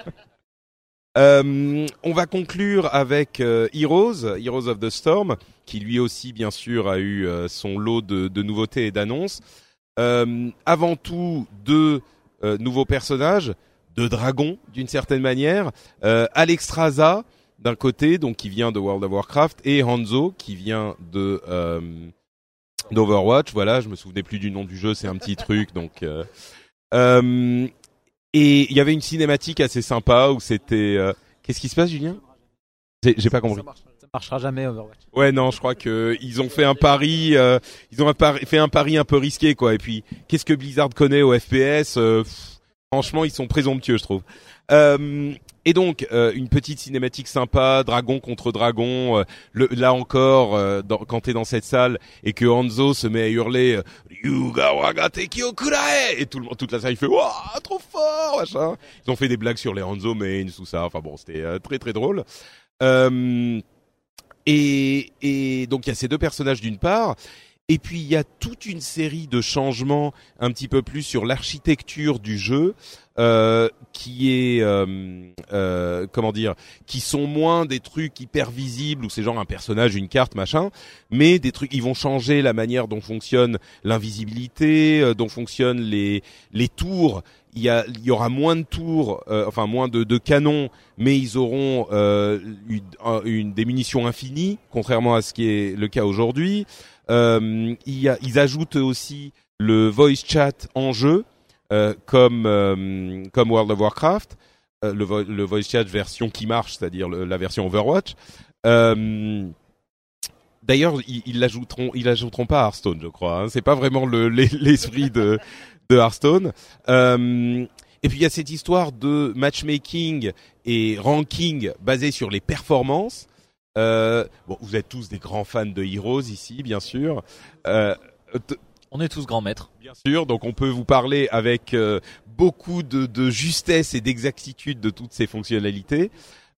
Euh, on va conclure avec Heroes, Heroes of the Storm, qui lui aussi bien sûr a eu son lot de, nouveautés et d'annonces. Avant tout, deux nouveaux personnages, deux dragons d'une certaine manière. Euh, Alexstrasza d'un côté, donc qui vient de World of Warcraft, et Hanzo qui vient de d'Overwatch. Voilà, je me souvenais plus du nom du jeu, c'est un petit truc donc. Euh, et il y avait une cinématique assez sympa où c'était. euh, Qu'est-ce qui se passe, Julien? J'ai pas compris. Ça marchera jamais Overwatch. Ouais, non, je crois que ils ont fait un pari. euh, ils ont un pari- fait un pari un peu risqué, quoi. Et puis, qu'est-ce que Blizzard connaît au FPS euh, pff, Franchement, ils sont présomptueux, je trouve. Euh, et donc, euh, une petite cinématique sympa, dragon contre dragon. euh, le, là encore, euh, dans- quand t'es dans cette salle et que Hanzo se met à hurler euh, Ryuga waga kurae et tout le monde, toute la salle il fait waouh trop fort machin. Ils ont fait des blagues sur les Hanzo mains tout ça. Enfin bon, c'était euh, très très drôle. Euh, et, et donc il y a ces deux personnages d'une part. Et puis il y a toute une série de changements un petit peu plus sur l'architecture du jeu euh, qui est euh, euh, comment dire qui sont moins des trucs hyper visibles où c'est genre un personnage une carte machin mais des trucs ils vont changer la manière dont fonctionne l'invisibilité euh, dont fonctionnent les les tours il y a il y aura moins de tours euh, enfin moins de, de canons mais ils auront euh, une, un- une des munitions infinies contrairement à ce qui est le cas aujourd'hui euh, il ils ajoutent aussi le voice chat en jeu, euh, comme euh, comme World of Warcraft, euh, le, vo- le voice chat version qui marche, c'est-à-dire la version Overwatch. D'ailleurs, ils l'ajouteront, ils l'ajouteront pas à Hearthstone, je crois. Hein. C'est pas vraiment le- l'es- l'esprit de de Hearthstone. Euh, et puis il y a cette histoire de matchmaking et ranking basé sur les performances. Euh, bon, vous êtes tous des grands fans de Heroes ici, bien sûr. Euh, On est tous grands maîtres. bien sûr, donc on peut vous parler avec euh, beaucoup de, de justesse et d'exactitude de toutes ces fonctionnalités.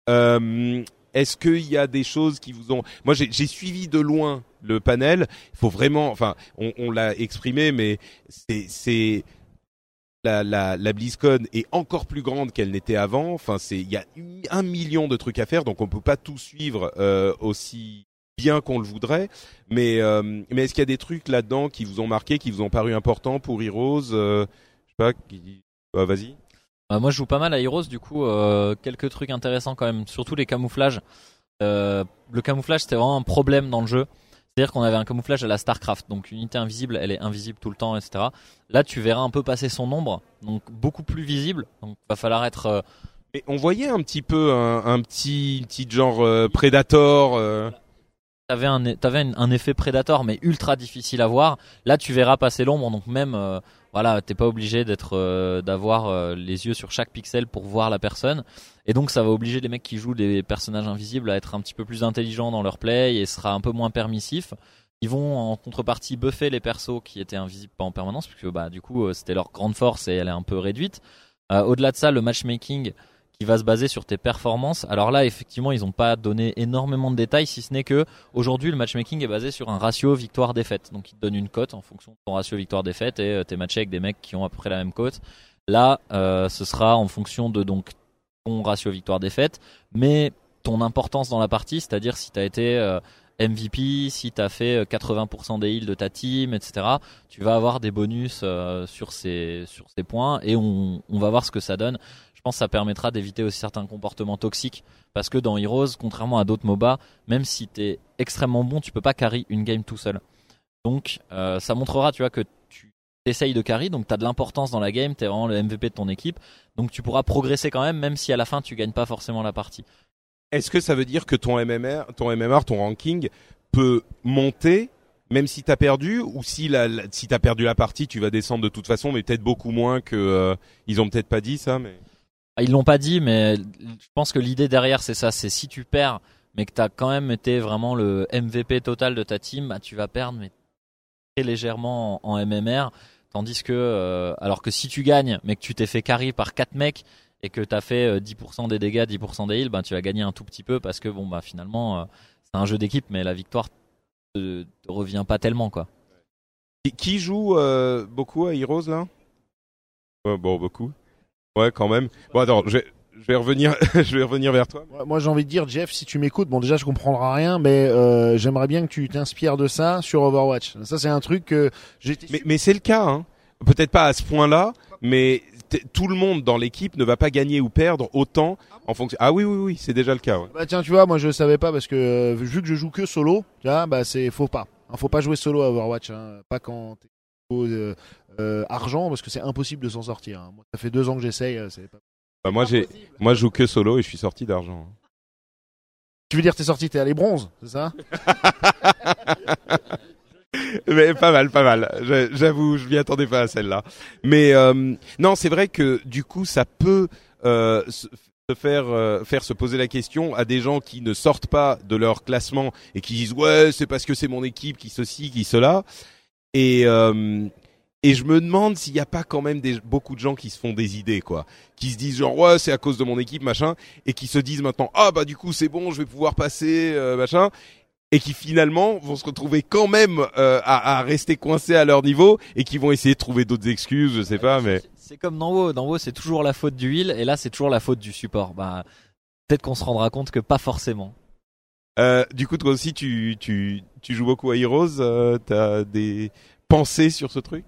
Euh, Est-ce qu'il y a des choses qui vous ont Moi, j'ai suivi de loin le panel. Il faut vraiment, enfin, on, on l'a exprimé, mais c'est la, la, la BlizzCon est encore plus grande qu'elle n'était avant. Enfin, c'est il y a un million de trucs à faire, donc on peut pas tout suivre euh, aussi bien qu'on le voudrait. Mais euh, mais est-ce qu'il y a des trucs là-dedans qui vous ont marqué, qui vous ont paru importants pour Heroes euh, Je sais pas. Qui... Ah, Vas-y. Euh, moi, je joue pas mal à Heroes, du coup, euh, quelques trucs intéressants quand même, surtout les camouflages. Euh, le camouflage, c'était vraiment un problème dans le jeu. C'est-à-dire qu'on avait un camouflage à la StarCraft, donc une unité invisible, elle est invisible tout le temps, etc. Là, tu verras un peu passer son ombre, donc beaucoup plus visible. Donc, va falloir être. euh, Mais on voyait un petit peu un, un petit petit genre euh, Predator. euh, T'avais un, t'avais un, un effet Predator, mais ultra difficile à voir. Là, tu verras passer l'ombre, donc même, euh, voilà, t'es pas obligé d'être, euh, d'avoir euh, les yeux sur chaque pixel pour voir la personne. Et donc, ça va obliger les mecs qui jouent des personnages invisibles à être un petit peu plus intelligents dans leur play et sera un peu moins permissif. Ils vont en contrepartie buffer les persos qui étaient invisibles pas en permanence, puisque bah du coup euh, c'était leur grande force et elle est un peu réduite. Euh, Au-delà de ça, le matchmaking qui va se baser sur tes performances. Alors là, effectivement, ils n'ont pas donné énormément de détails, si ce n'est que aujourd'hui, le matchmaking est basé sur un ratio victoire-défaite. Donc, il te donne une cote en fonction de ton ratio victoire-défaite et euh, t'es matché avec des mecs qui ont à peu près la même cote. Là, euh, ce sera en fonction de donc ton ratio victoire-défaite, mais ton importance dans la partie, c'est-à-dire si t'as été euh, MVP, si t'as fait euh, 80% des heals de ta team, etc. Tu vas avoir des bonus sur ces sur ces points et on va voir ce que ça donne. Pense que ça permettra d'éviter aussi certains comportements toxiques parce que dans Heroes, contrairement à d'autres MOBA, même si t'es extrêmement bon, tu peux pas carry une game tout seul. Donc euh, ça montrera, tu vois, que tu t'essayes de carry, donc t'as de l'importance dans la game, t'es vraiment le MVP de ton équipe, donc tu pourras progresser quand même, même si à la fin tu gagnes pas forcément la partie. Est-ce que ça veut dire que ton MMR, ton MMR, ton ranking peut monter même si t'as perdu ou si la, la- t'as perdu la partie, tu vas descendre de toute façon, mais peut-être beaucoup moins que euh, ils ont peut-être pas dit ça, mais Ils l'ont pas dit, mais je pense que l'idée derrière c'est ça, c'est si tu perds, mais que t'as quand même été vraiment le MVP total de ta team, bah, tu vas perdre, mais très légèrement en, en MMR, tandis que, euh, alors que si tu gagnes, mais que tu t'es fait carry par 4 mecs et que t'as fait euh, 10% des dégâts, 10% des heals, bah, tu vas gagner un tout petit peu parce que bon bah finalement euh, c'est un jeu d'équipe, mais la victoire te, te revient pas tellement quoi. Et qui joue euh, beaucoup à Heroes là? Ouais, Bon, beaucoup. Ouais, quand même. Bon, attends, je vais, je vais revenir, je vais revenir vers toi. Ouais, Moi, j'ai envie de dire, Jeff, si tu m'écoutes, bon, déjà, je comprendrai rien, mais euh, j'aimerais bien que tu t'inspires de ça sur Overwatch. Ça, c'est un truc que j'ai. Mais, mais c'est le cas, hein. Peut-être pas à ce point-là, mais tout le monde dans l'équipe ne va pas gagner ou perdre autant en fonction. Ah oui, oui, oui, c'est déjà le cas. Ouais. Bah tiens, tu vois, moi, je savais pas parce que euh, vu que je joue que solo, tu vois, bah c'est faut pas. Hein, faut pas jouer solo à Overwatch, hein. pas quand t'es euh, euh, argent, parce que c'est impossible de s'en sortir. hein. Moi, ça fait deux ans que j'essaye. euh, c'est pas... Bah, moi, j'ai, moi, je joue que solo et je suis sorti d'argent. Tu veux dire, t'es sorti, t'es allé bronze, c'est ça? Mais pas mal, pas mal. J'avoue, je m'y attendais pas à celle-là. Mais euh, non, c'est vrai que du coup, ça peut euh, se se faire euh, faire se poser la question à des gens qui ne sortent pas de leur classement et qui disent ouais, c'est parce que c'est mon équipe qui ceci, qui cela. Et euh, et je me demande s'il n'y a pas quand même des, beaucoup de gens qui se font des idées, quoi, qui se disent genre ouais c'est à cause de mon équipe machin, et qui se disent maintenant ah bah du coup c'est bon je vais pouvoir passer euh, machin, et qui finalement vont se retrouver quand même euh, à, à rester coincés à leur niveau et qui vont essayer de trouver d'autres excuses, je sais pas, mais. C'est comme dans WoW, dans WoW c'est toujours la faute du heal et là c'est toujours la faute du support. Bah peut-être qu'on se rendra compte que pas forcément. euh, du coup toi aussi tu tu tu joues beaucoup à Heroes, euh, t'as des pensées sur ce truc?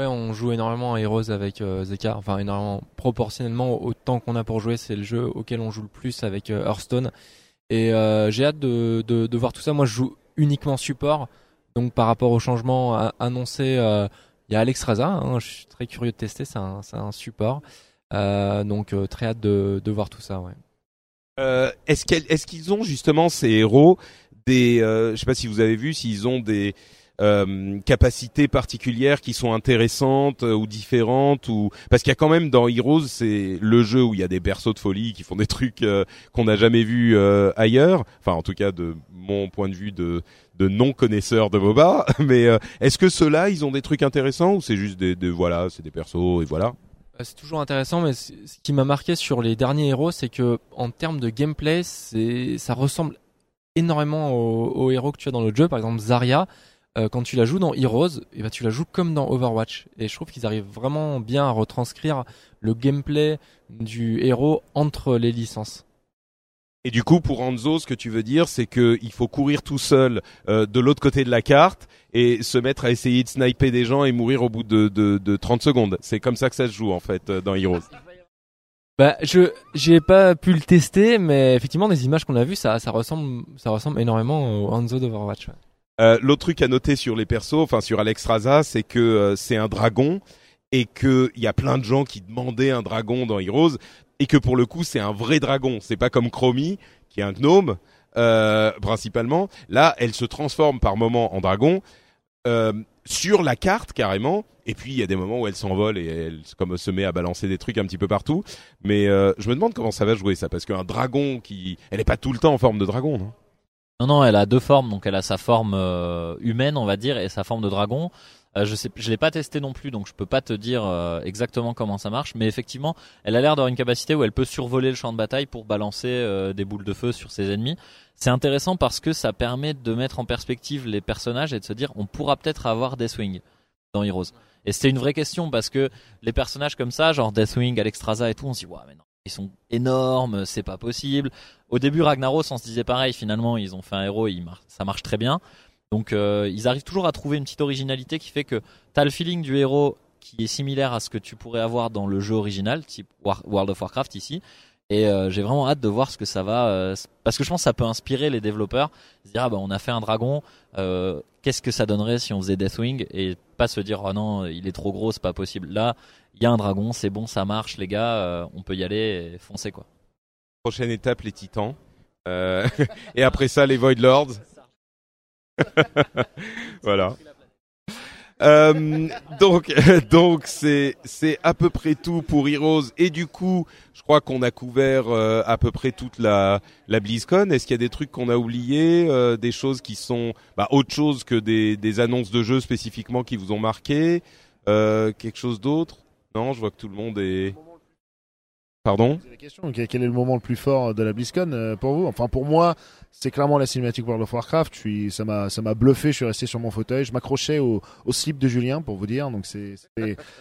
Ouais, on joue énormément à Heroes avec euh, Zeka, enfin énormément proportionnellement au temps qu'on a pour jouer, c'est le jeu auquel on joue le plus avec euh, Hearthstone. Et euh, j'ai hâte de, de, voir tout ça. Moi, je joue uniquement support, donc par rapport au changement annoncé, euh, il y a Alex Raza, hein, je suis très curieux de tester, c'est un, support. Donc très hâte de, de voir tout ça. Ouais. Est-ce qu'ils ont justement ces héros des je sais pas si vous avez vu s'ils ont des euh, capacités particulières qui sont intéressantes euh, ou différentes ou parce qu'il y a quand même dans Heroes c'est le jeu où il y a des berceaux de folie qui font des trucs euh, qu'on n'a jamais vus euh, ailleurs. Enfin en tout cas de mon point de vue de de non connaisseur de MOBA. Mais euh, est-ce que ceux-là ils ont des trucs intéressants ou c'est juste des, des voilà c'est des persos et voilà? C'est toujours intéressant, mais ce qui m'a marqué sur les derniers héros, c'est que en termes de gameplay, ça ressemble énormément aux, aux héros que tu as dans le jeu. Par exemple, Zarya, euh, quand tu la joues dans Heroes, et ben tu la joues comme dans Overwatch. Et je trouve qu'ils arrivent vraiment bien à retranscrire le gameplay du héros entre les licences. Et du coup, pour Hanzo, ce que tu veux dire, c'est que il faut courir tout seul euh, de l'autre côté de la carte et se mettre à essayer de sniper des gens et mourir au bout de, de, de 30 secondes. C'est comme ça que ça se joue en fait euh, dans Heroes. Bah, je j'ai pas pu le tester, mais effectivement, des images qu'on a vues, ça ça ressemble ça ressemble énormément au Hanzo d'Overwatch. ouais. Euh, L'autre truc à noter sur les persos, enfin sur Alex Raza, c'est que euh, c'est un dragon et que il y a plein de gens qui demandaient un dragon dans Heroes et que pour le coup c'est un vrai dragon. C'est pas comme Chromie qui est un gnome euh, principalement. Là, elle se transforme par moment en dragon euh, sur la carte carrément. Et puis il y a des moments où elle s'envole et elle comme se met à balancer des trucs un petit peu partout. Mais euh, je me demande comment ça va jouer ça parce qu'un dragon qui, elle est pas tout le temps en forme de dragon, non? Non, non, elle a deux formes. Donc, elle a sa forme euh, humaine, on va dire, et sa forme de dragon. Euh, je sais, je l'ai pas testé non plus, donc je peux pas te dire euh, exactement comment ça marche. Mais effectivement, elle a l'air d'avoir une capacité où elle peut survoler le champ de bataille pour balancer euh, des boules de feu sur ses ennemis. C'est intéressant parce que ça permet de mettre en perspective les personnages et de se dire, on pourra peut-être avoir Deathwing dans Heroes. Et c'était une vraie question parce que les personnages comme ça, genre Deathwing, Alexstrasza et tout, on se dit, ouais, mais non, ils sont énormes, c'est pas possible. Au début, Ragnaros, on se disait pareil, finalement, ils ont fait un héros, mar- ça marche très bien. Donc, euh, ils arrivent toujours à trouver une petite originalité qui fait que t'as le feeling du héros qui est similaire à ce que tu pourrais avoir dans le jeu original, type World of Warcraft ici. Et euh, j'ai vraiment hâte de voir ce que ça va, euh, parce que je pense que ça peut inspirer les développeurs, se dire ah bah on a fait un dragon, euh, qu'est-ce que ça donnerait si on faisait Deathwing? Et pas se dire oh non il est trop gros c'est pas possible. Là il y a un dragon, c'est bon ça marche les gars, euh, on peut y aller et foncer quoi. Prochaine étape, les titans. Euh, et après ça, les Void Lords. voilà. Euh, donc, donc c'est c'est à peu près tout pour Heroes. Et du coup, je crois qu'on a couvert euh, à peu près toute la la BlizzCon. Est-ce qu'il y a des trucs qu'on a oubliés, euh, des choses qui sont bah, autre chose que des des annonces de jeux spécifiquement qui vous ont marqué, euh, quelque chose d'autre? Non, je vois que tout le monde est. Pardon la question. Quel est le moment le plus fort de la BlizzCon euh, pour vous? Enfin, pour moi, c'est clairement la cinématique World of Warcraft. Je suis, ça m'a, ça m'a bluffé. Je suis resté sur mon fauteuil. Je m'accrochais au, slip de Julien pour vous dire. Donc c'est,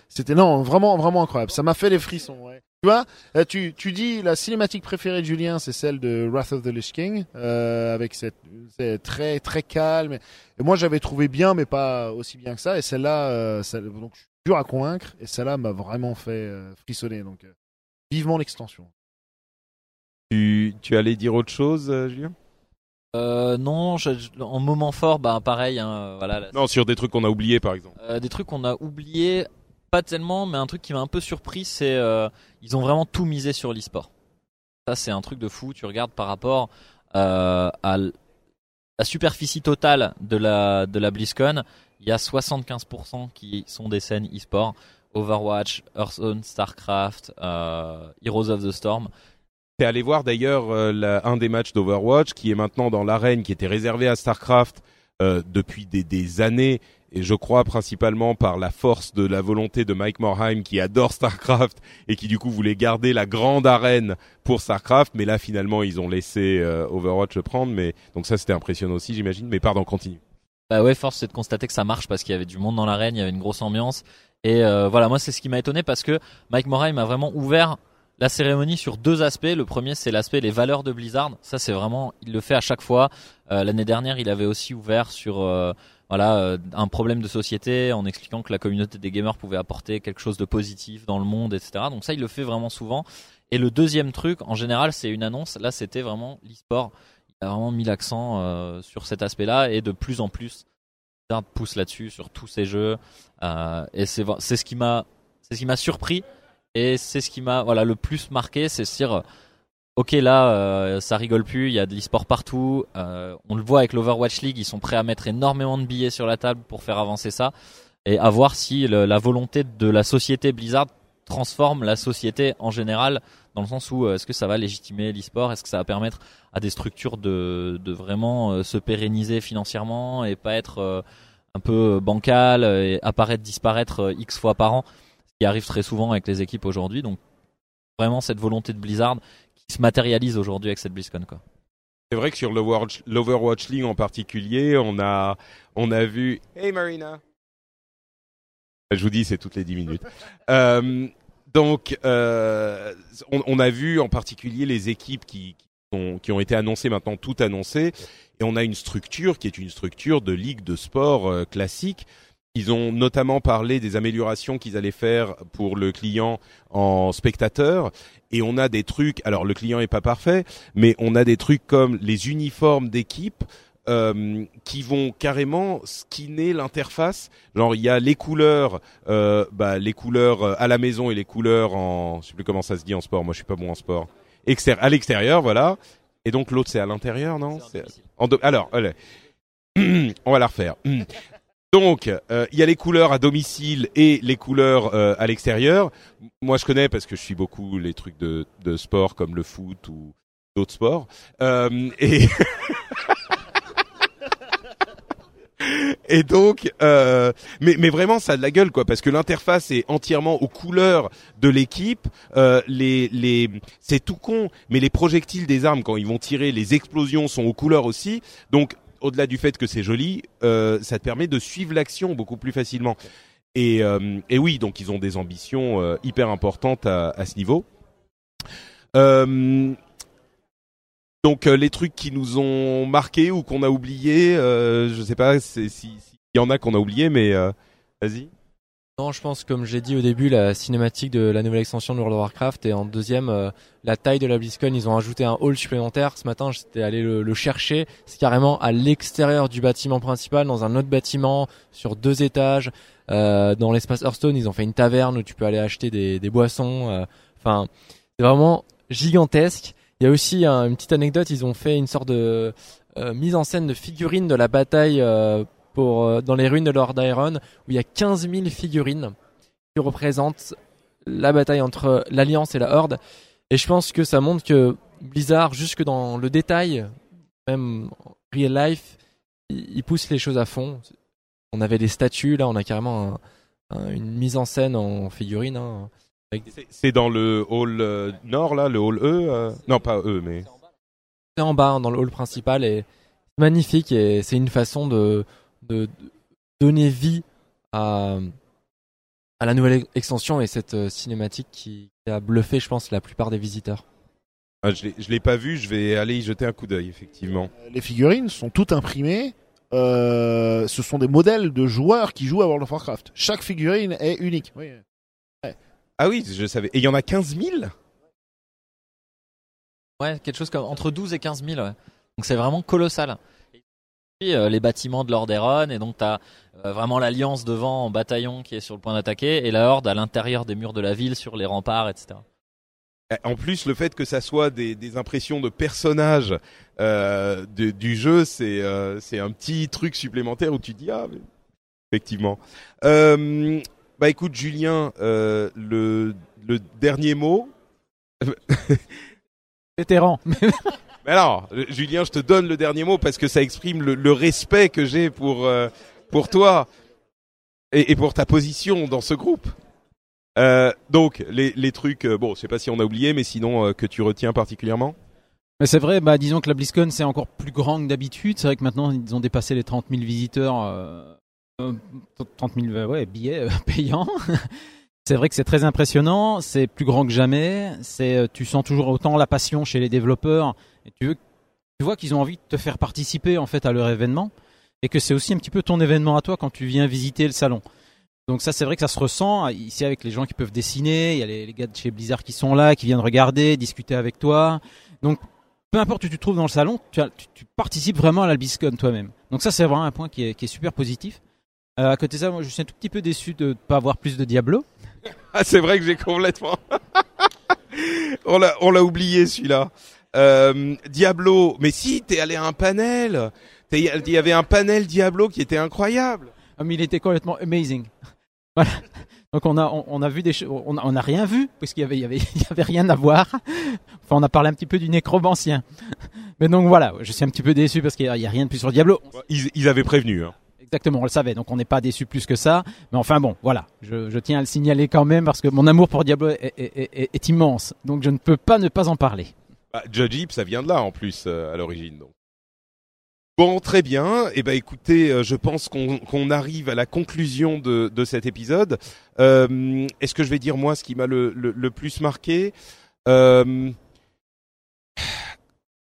c'était, non, vraiment, vraiment incroyable. Ça m'a fait les frissons. Ouais. Tu vois, euh, tu, tu dis la cinématique préférée de Julien, c'est celle de Wrath of the Lich King, euh, avec cette, c'est très, très calme. Et moi, j'avais trouvé bien, mais pas aussi bien que ça. Et celle-là, euh, donc je suis dur à convaincre. Et celle-là m'a vraiment fait euh, frissonner. Donc vivement l'extension. Tu tu allais dire autre chose, euh, Julien? Euh, non, je- je- en moment fort bah pareil hein, voilà Non, sur des trucs qu'on a oubliés, par exemple. Euh, des trucs qu'on a oubliés, pas tellement, mais un truc qui m'a un peu surpris, c'est euh, ils ont vraiment tout misé sur l'e-sport. Ça, c'est un truc de fou. Tu regardes par rapport euh, à la superficie totale de la de la BlizzCon, il y a 75% qui sont des scènes e-sport. Overwatch, Hearthstone, Starcraft, euh, Heroes of the Storm. T'es allé voir d'ailleurs euh, un des matchs d'Overwatch qui est maintenant dans l'arène qui était réservé à Starcraft euh, depuis des, des années et je crois principalement par la force de la volonté de Mike Morheim qui adore Starcraft et qui du coup voulait garder la grande arène pour Starcraft mais là finalement ils ont laissé euh, Overwatch le prendre mais donc ça c'était impressionnant aussi j'imagine mais pardon continue. Bah ouais, force c'est de constater que ça marche parce qu'il y avait du monde dans l'arène, il y avait une grosse ambiance. Et euh, voilà, moi c'est ce qui m'a étonné parce que Mike Morheim a vraiment ouvert la cérémonie sur deux aspects. Le premier c'est l'aspect les valeurs de Blizzard. Ça c'est vraiment, il le fait à chaque fois. Euh, L'année dernière, il avait aussi ouvert sur euh, voilà euh, un problème de société en expliquant que la communauté des gamers pouvait apporter quelque chose de positif dans le monde, etc. Donc ça, il le fait vraiment souvent. Et le deuxième truc, en général, c'est une annonce. Là, c'était vraiment l'e-sport. Il a vraiment mis l'accent euh, sur cet aspect-là et de plus en plus, Pousse là-dessus sur tous ses jeux. Euh, et c'est ce qui m'a c'est ce qui m'a surpris et c'est ce qui m'a voilà le plus marqué, c'est dire ok là euh, ça rigole plus, il y a de l'e-sport partout. Euh, on le voit avec l'Overwatch League, ils sont prêts à mettre énormément de billets sur la table pour faire avancer ça et à voir si la volonté de la société Blizzard transforme la société en général dans le sens où euh, est-ce que ça va légitimer l'e-sport, est-ce que ça va permettre à des structures de, de vraiment euh, se pérenniser financièrement et pas être euh, un peu bancal et apparaître disparaître x fois par an, ce qui arrive très souvent avec les équipes aujourd'hui. Donc vraiment cette volonté de Blizzard qui se matérialise aujourd'hui avec cette BlizzCon quoi. C'est vrai que sur l'Overwatch l'Overwatch League en particulier, on a on a vu Hey Marina. Je vous dis c'est toutes les 10 minutes. Euh, donc euh, on, a vu en particulier les équipes qui qui ont, qui ont été annoncées maintenant toutes annoncées et on a une structure qui est une structure de ligue de sport euh, classique. Ils ont notamment parlé des améliorations qu'ils allaient faire pour le client en spectateur et on a des trucs alors le client est pas parfait mais on a des trucs comme les uniformes d'équipe euh, qui vont carrément skinner l'interface. Genre il y a les couleurs, euh, bah, les couleurs euh, à la maison et les couleurs en, je sais plus comment ça se dit en sport. Moi je suis pas bon en sport. Extér à l'extérieur, voilà. Et donc l'autre c'est à l'intérieur, non? C'est- en do- Alors, allez. on va la refaire. Donc, euh, il y a les couleurs à domicile et les couleurs euh, à l'extérieur. Moi, je connais parce que je suis beaucoup les trucs de, de sport comme le foot ou d'autres sports. Euh, et et donc, euh, mais mais vraiment, ça a de la gueule quoi, parce que l'interface est entièrement aux couleurs de l'équipe. Euh, les les c'est tout con, mais les projectiles des armes quand ils vont tirer, les explosions sont aux couleurs aussi. Donc au-delà du fait que c'est joli, euh, ça te permet de suivre l'action beaucoup plus facilement. Et, et oui, donc ils ont des ambitions hyper importantes à, à ce niveau. Euh, donc euh, les trucs qui nous ont marqué ou qu'on a oublié, euh, je sais pas c'est- si s'il y en a qu'on a oublié, mais euh, vas-y. Non, je pense, comme j'ai dit au début, la cinématique de la nouvelle extension de World of Warcraft et en deuxième, euh, la taille de la BlizzCon, ils ont ajouté un hall supplémentaire. Ce matin, j'étais allé le, le chercher. C'est carrément à l'extérieur du bâtiment principal, dans un autre bâtiment, sur deux étages. Euh, dans l'espace Hearthstone, ils ont fait une taverne où tu peux aller acheter des, des boissons. euh, Enfin, c'est vraiment gigantesque. Il y a aussi un- une petite anecdote, ils ont fait une sorte de euh, mise en scène de figurines de la bataille euh, pour euh, dans les ruines de Lord Iron, où il y a 15 000 figurines qui représentent la bataille entre l'Alliance et la Horde. Et je pense que ça montre que Blizzard, jusque dans le détail, même real life, il, pousse les choses à fond. On avait des statues, là on a carrément un- un- une mise en scène en figurine. hein, C'est- dans le hall euh, nord là, le hall E. euh, Non, pas E, mais C'est en bas, hein, dans le hall principal, et c'est magnifique et c'est une façon de, de, de donner vie à, à la nouvelle extension et cette euh, cinématique qui, qui a bluffé, je pense, la plupart des visiteurs. Ah, je l'ai- je l'ai pas vu. Je vais aller y jeter un coup d'œil, effectivement. Les figurines sont toutes imprimées. Euh, ce sont des modèles de joueurs qui jouent à World of Warcraft. Chaque figurine est unique. Oui. Ah oui, je savais. Et il y en a 15 000 Ouais, quelque chose comme entre 12 et 15 000. ouais. Donc c'est vraiment colossal. Et euh, les bâtiments de Lordaeron, et donc t'as euh, vraiment l'alliance devant en bataillon qui est sur le point d'attaquer, et la horde à l'intérieur des murs de la ville, sur les remparts, etc. Eh, En plus, le fait que ça soit des, des impressions de personnages euh, de- du jeu, c'est euh, un petit truc supplémentaire où tu te dis ah mais- effectivement. Euh, bah écoute Julien, euh, le le dernier mot. Vétéran. Mais alors, Julien, je te donne le dernier mot parce que ça exprime le, le respect que j'ai pour euh, pour toi et, et pour ta position dans ce groupe. Euh, donc les, les trucs, bon, je sais pas si on a oublié, mais sinon que tu retiens particulièrement. Mais c'est vrai, bah, disons que la BlizzCon c'est encore plus grand que d'habitude. C'est vrai que maintenant ils ont dépassé les 30 000 visiteurs, 30 000 euh, ouais, billets euh, payants. c'est vrai que c'est très impressionnant, c'est plus grand que jamais. C'est, euh, tu sens toujours autant la passion chez les développeurs. Tu, vois qu'ils ont envie de te faire participer en fait à leur événement et que c'est aussi un petit peu ton événement à toi quand tu viens visiter le salon. Donc ça c'est vrai que ça se ressent ici avec les gens qui peuvent dessiner, il y a les, gars de chez Blizzard qui sont là, qui viennent regarder, discuter avec toi. Donc peu importe où tu te trouves dans le salon, tu, participes vraiment à la BlizzCon toi-même. Donc ça, c'est vraiment un point qui est super positif. Euh, à côté de ça, moi, je suis un tout petit peu déçu de ne pas avoir plus de Diablo. Ah, c'est vrai que j'ai complètement. on l'a, on l'a oublié celui-là. Euh, Diablo, mais si, t'es allé à un panel. Il y avait un panel Diablo qui était incroyable. Ah, mais il était complètement amazing. voilà. Donc on a, on, on a vu des choses, on, a- on a rien vu parce qu'il y avait, il y avait, il y avait rien à voir. Enfin, on a parlé un petit peu du nécromancien. Mais donc voilà, je suis un petit peu déçu parce qu'il y y a rien de plus sur Diablo. Ils, ils avaient prévenu. Hein. Exactement, on le savait, donc on n'est pas déçu plus que ça. Mais enfin bon, voilà, je, tiens à le signaler quand même parce que mon amour pour Diablo est, immense. Donc je ne peux pas ne pas en parler. Bah, Judge Ip, ça vient de là en plus euh, à l'origine. Bon, très bien. Eh ben, écoutez, euh, je pense qu'on arrive à la conclusion de, cet épisode. Euh, Est-ce que je vais dire moi ce qui m'a le, le, plus marqué?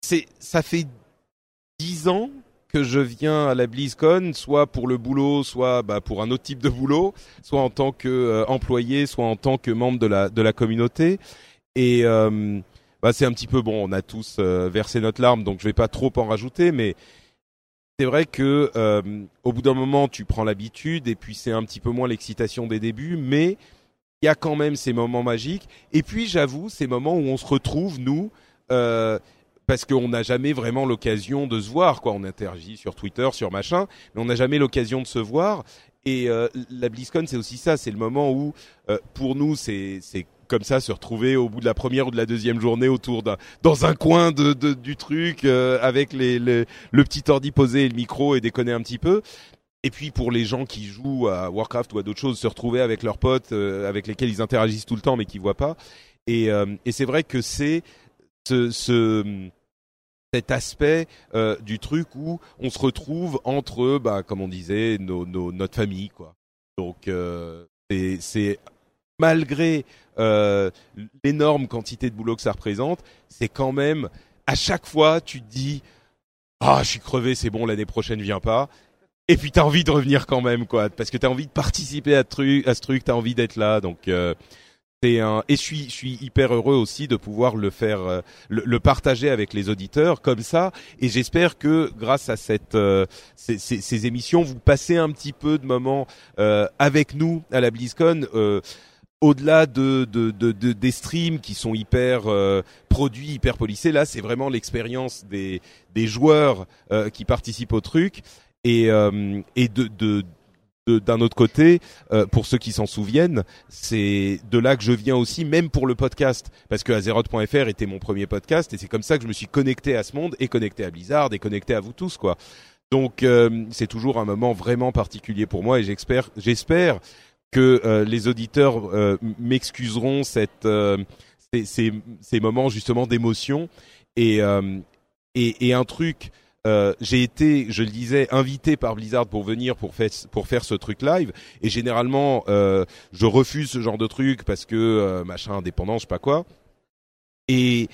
C'est, ça fait dix ans que je viens à la BlizzCon, soit pour le boulot, soit bah, pour un autre type de boulot, soit en tant que euh, employé, soit en tant que membre de la communauté. Et euh, bah, c'est un petit peu bon. On a tous euh, versé notre larme, donc je vais pas trop en rajouter, mais c'est vrai que euh, au bout d'un moment, tu prends l'habitude, et puis c'est un petit peu moins l'excitation des débuts, mais il y a quand même ces moments magiques. Et puis j'avoue, ces moments où on se retrouve nous. Parce qu'on n'a jamais vraiment l'occasion de se voir, quoi. On interagit sur Twitter, sur machin, mais on n'a jamais l'occasion de se voir. Et euh, la BlizzCon, c'est aussi ça. C'est le moment où, euh, pour nous, c'est comme ça se retrouver au bout de la première ou de la deuxième journée autour d'un dans un coin de, du truc euh, avec le petit ordi posé et le micro et déconner un petit peu. Et puis pour les gens qui jouent à Warcraft ou à d'autres choses, se retrouver avec leurs potes avec lesquels ils interagissent tout le temps mais qui voient pas. Et, et c'est vrai que c'est ce, ce cet aspect euh, du truc où on se retrouve entre, bah, comme on disait, nos, nos, notre famille, quoi. Donc euh, c'est- malgré euh, l'énorme quantité de boulot que ça représente, c'est quand même à chaque fois tu te dis ah je suis crevé, c'est bon l'année prochaine vient pas. et puis t'as envie de revenir quand même, quoi, parce que t'as envie de participer à, truc, à ce truc, t'as envie d'être là, donc. Euh, et je suis je suis hyper heureux aussi de pouvoir le faire euh, le, partager avec les auditeurs comme ça. Et j'espère que grâce à cette euh, ces, émissions vous passez un petit peu de moments euh, avec nous à la BlizzCon au-delà de, de, de, de, des streams qui sont hyper produits, hyper polissés, là c'est vraiment l'expérience des, des joueurs qui participent au truc. Et, et de, de, d'un autre côté, euh, pour ceux qui s'en souviennent, c'est de là que je viens aussi, même pour le podcast, parce que Azeroth.fr était mon premier podcast et c'est comme ça que je me suis connecté à ce monde et connecté à Blizzard et connecté à vous tous, quoi. Donc euh, c'est toujours un moment vraiment particulier pour moi et j'espère, que euh, les auditeurs m'excuseront ces, moments justement d'émotion et un truc euh, j'ai été, je le disais, invité par Blizzard pour venir pour faire ce truc live. Et généralement, euh, je refuse ce genre de truc parce que euh, machin indépendant, je sais pas quoi. Et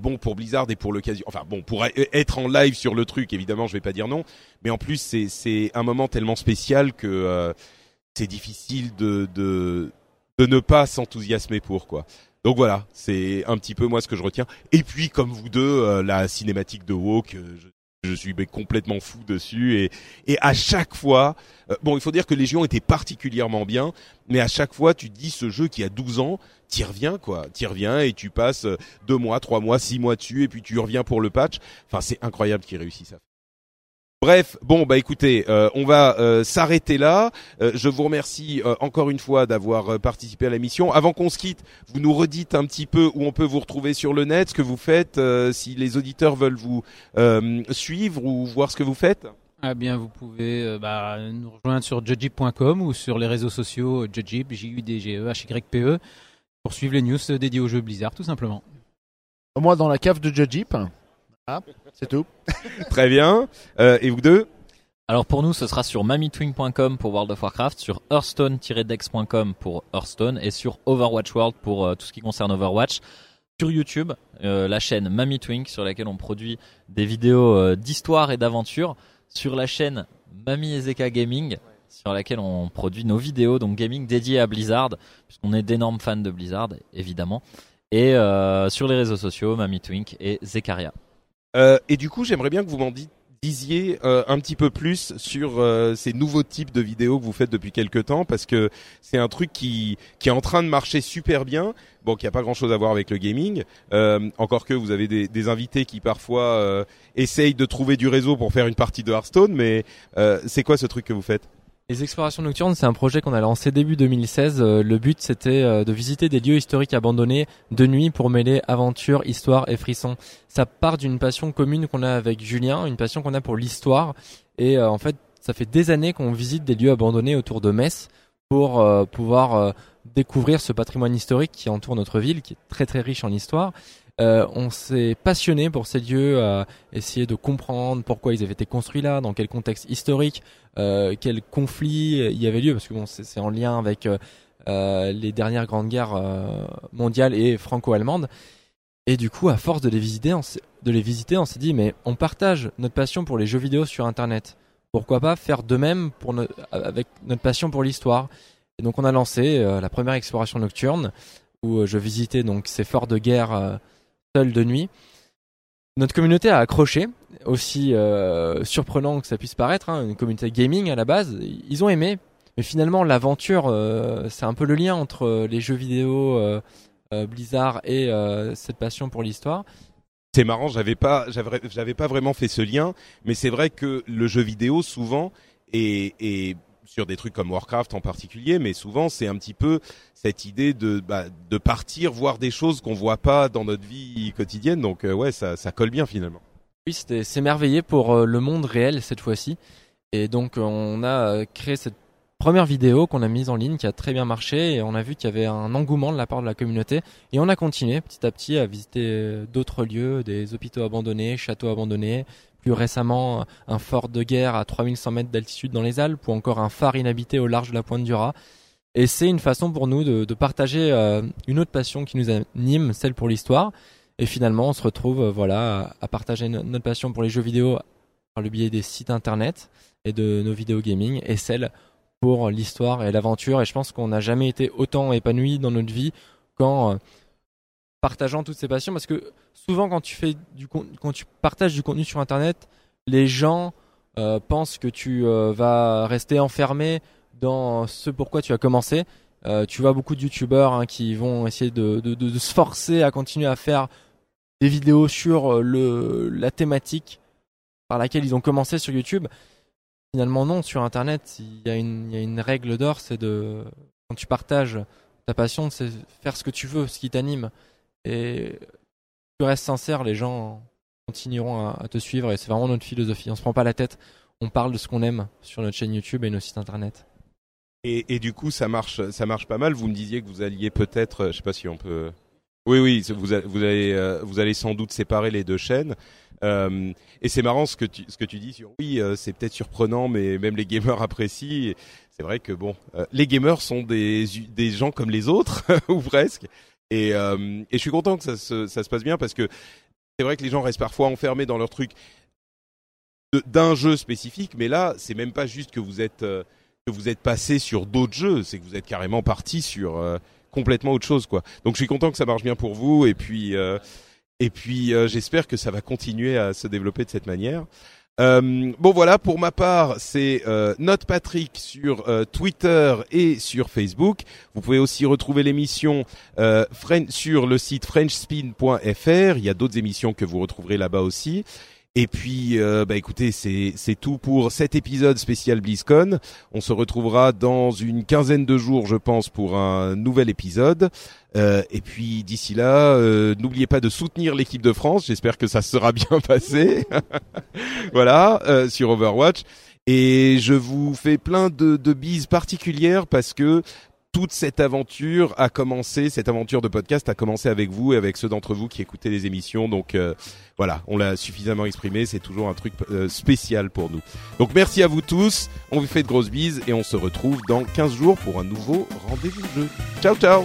bon pour Blizzard et pour l'occasion, enfin bon pour être en live sur le truc, évidemment, je vais pas dire non. Mais en plus, c'est un moment tellement spécial que c'est difficile de de ne pas s'enthousiasmer pour quoi. Donc voilà, c'est un petit peu moi ce que je retiens. Et puis comme vous deux, la cinématique de WoW je je suis complètement fou dessus et, à chaque fois, euh, bon, il faut dire que Légion était particulièrement bien, mais à chaque fois, tu dis ce jeu qui a 12 ans, t'y reviens quoi, t'y reviens et tu passes deux mois, trois mois, six mois dessus et puis tu reviens pour le patch. Enfin, c'est incroyable qu'il réussisse ça. Bref, bon bah écoutez, euh, on va euh, s'arrêter là. Euh, je vous remercie encore une fois d'avoir participé à la mission. Avant qu'on se quitte, vous nous redites un petit peu où on peut vous retrouver sur le net, ce que vous faites, si les auditeurs veulent vous suivre ou voir ce que vous faites. Ah bien, vous pouvez bah, nous rejoindre sur judgip.com ou sur les réseaux sociaux judgip, J U D G E H Y P E pour suivre les news dédiées au jeu Blizzard tout simplement. Moi dans la cave de judgip. Ah, c'est tout. Très bien. Euh, et vous deux alors pour nous, ce sera sur mamitwing.com pour World of Warcraft, sur hearthstone-dex.com pour Hearthstone et sur Overwatch World pour euh, tout ce qui concerne Overwatch. Sur YouTube, euh, la chaîne Mamitwing sur laquelle on produit des vidéos d'histoire et d'aventure. Sur la chaîne Mami Ezeka Gaming sur laquelle on produit nos vidéos, donc gaming dédiées à Blizzard, puisqu'on est d'énormes fans de Blizzard, évidemment. Et sur les réseaux sociaux, Mamitwink et Zekaria. Euh, et du coup, j'aimerais bien que vous m'en disiez euh, un petit peu plus sur euh, ces nouveaux types de vidéos que vous faites depuis quelques temps parce que c'est un truc qui qui est en train de marcher super bien. Bon, qui a pas grand chose à voir avec le gaming. encore que vous avez des, des invités qui parfois essayent de trouver du réseau pour faire une partie de Hearthstone, mais c'est quoi ce truc que vous faites? Les explorations nocturnes, c'est un projet qu'on a lancé début 2016. Euh, le but, c'était euh, de visiter des lieux historiques abandonnés de nuit pour mêler aventure, histoire et frisson. Ça part d'une passion commune qu'on a avec Julien, une passion qu'on a pour l'histoire. Et euh, en fait, ça fait des années qu'on visite des lieux abandonnés autour de Metz pour pouvoir découvrir ce patrimoine historique qui entoure notre ville, qui est très très riche en histoire. Euh, on s'est passionné pour ces lieux, à essayer de comprendre pourquoi ils avaient été construits là, dans quel contexte historique, euh, quel conflit y avait lieu, parce que bon, c'est en lien avec euh, les dernières grandes guerres mondiales et franco-allemandes. Et du coup, à force de les visiter, on s'est dit, mais on partage notre passion pour les jeux vidéo sur Internet. Pourquoi pas faire de même avec notre passion pour l'histoire Et donc, on a lancé la première exploration nocturne où je visitais donc ces forts de guerre seul de nuit. Notre communauté a accroché, aussi euh, surprenant que ça puisse paraître, hein, une communauté gaming à la base. Ils ont aimé, mais finalement l'aventure, euh, c'est un peu le lien entre les jeux vidéo euh, Blizzard et cette passion pour l'histoire. C'est marrant, j'avais pas, j'avais pas vraiment fait ce lien, mais c'est vrai que le jeu vidéo souvent est sur des trucs comme Warcraft en particulier, mais souvent c'est un petit peu cette idée de bah, partir voir des choses qu'on voit pas dans notre vie quotidienne. Donc euh, ouais, ça, ça colle bien finalement. Oui, c'était s'émerveiller pour euh, le monde réel cette fois-ci. Et donc on a euh, créé cette première vidéo qu'on a mise en ligne qui a très bien marché et on a vu qu'il y avait un engouement de la part de la communauté et on a continué petit à petit à visiter d'autres lieux, des hôpitaux abandonnés, châteaux abandonnés, plus récemment un fort de guerre à 3100 mètres d'altitude dans les Alpes ou encore un phare inhabité au large de la pointe du Raz. Et c'est une façon pour nous de, partager euh, une autre passion qui nous anime, celle pour l'histoire. Et finalement, on se retrouve euh, voilà à partager notre passion pour les jeux vidéo par le biais des sites internet et de nos vidéos gaming et celle pour l'histoire et l'aventure. Et je pense qu'on n'a jamais été autant épanoui dans notre vie qu'en euh, partageant toutes ces passions. Parce que souvent, quand tu fais du quand tu partages du contenu sur Internet, les gens euh, pensent que tu euh, vas rester enfermé dans ce pourquoi tu as commencé. tu vois beaucoup de youtubeurs hein, qui vont essayer de, de, se forcer à continuer à faire des vidéos sur le, la thématique par laquelle ils ont commencé sur YouTube. Finalement, non, sur Internet, il y a une, règle d'or, c'est de, quand tu partages ta passion, c'est faire ce que tu veux, ce qui t'anime. Et tu restes sincère, les gens continueront à, te suivre et c'est vraiment notre philosophie. On se prend pas la tête, on parle de ce qu'on aime sur notre chaîne YouTube et nos sites internet. Et, du coup, ça marche, ça marche pas mal. Vous me disiez que vous alliez peut-être, je sais pas si on peut. Oui, oui, vous allez, euh, vous allez sans doute séparer les deux chaînes. Euh, et c'est marrant ce que tu, dis sur oui, euh, c'est peut-être surprenant, mais même les gamers apprécient. C'est vrai que bon, euh, les gamers sont des, gens comme les autres ou presque. Et, je suis content que ça se, ça se passe bien parce que c'est vrai que les gens restent parfois enfermés dans leur truc d'un jeu spécifique, mais là, c'est même pas juste que vous êtes que vous êtes passé sur d'autres jeux, c'est que vous êtes carrément parti sur complètement autre chose, quoi. Donc je suis content que ça marche bien pour vous, et puis et puis euh, j'espère que ça va continuer à se développer de cette manière. Euh, bon voilà, pour ma part, c'est euh, Note Patrick sur euh, Twitter et sur Facebook. Vous pouvez aussi retrouver l'émission euh, sur le site frenchspin.fr. Il y a d'autres émissions que vous retrouverez là-bas aussi. Et puis, euh, bah écoutez, c'est tout pour cet épisode spécial BlizzCon. On se retrouvera dans une quinzaine de jours, je pense, pour un nouvel épisode. Euh, et puis d'ici là, euh, n'oubliez pas de soutenir l'équipe de France. J'espère que ça sera bien passé. voilà, euh, sur Overwatch. Et je vous fais plein de, de bises particulières parce que toute cette aventure a commencé, cette aventure de podcast a commencé avec vous et avec ceux d'entre vous qui écoutez les émissions. Donc euh, voilà, on l'a suffisamment exprimé, c'est toujours un truc euh, spécial pour nous. Donc merci à vous tous, on vous fait de grosses bises et on se retrouve dans 15 jours pour un nouveau rendez-vous de jeu. Ciao ciao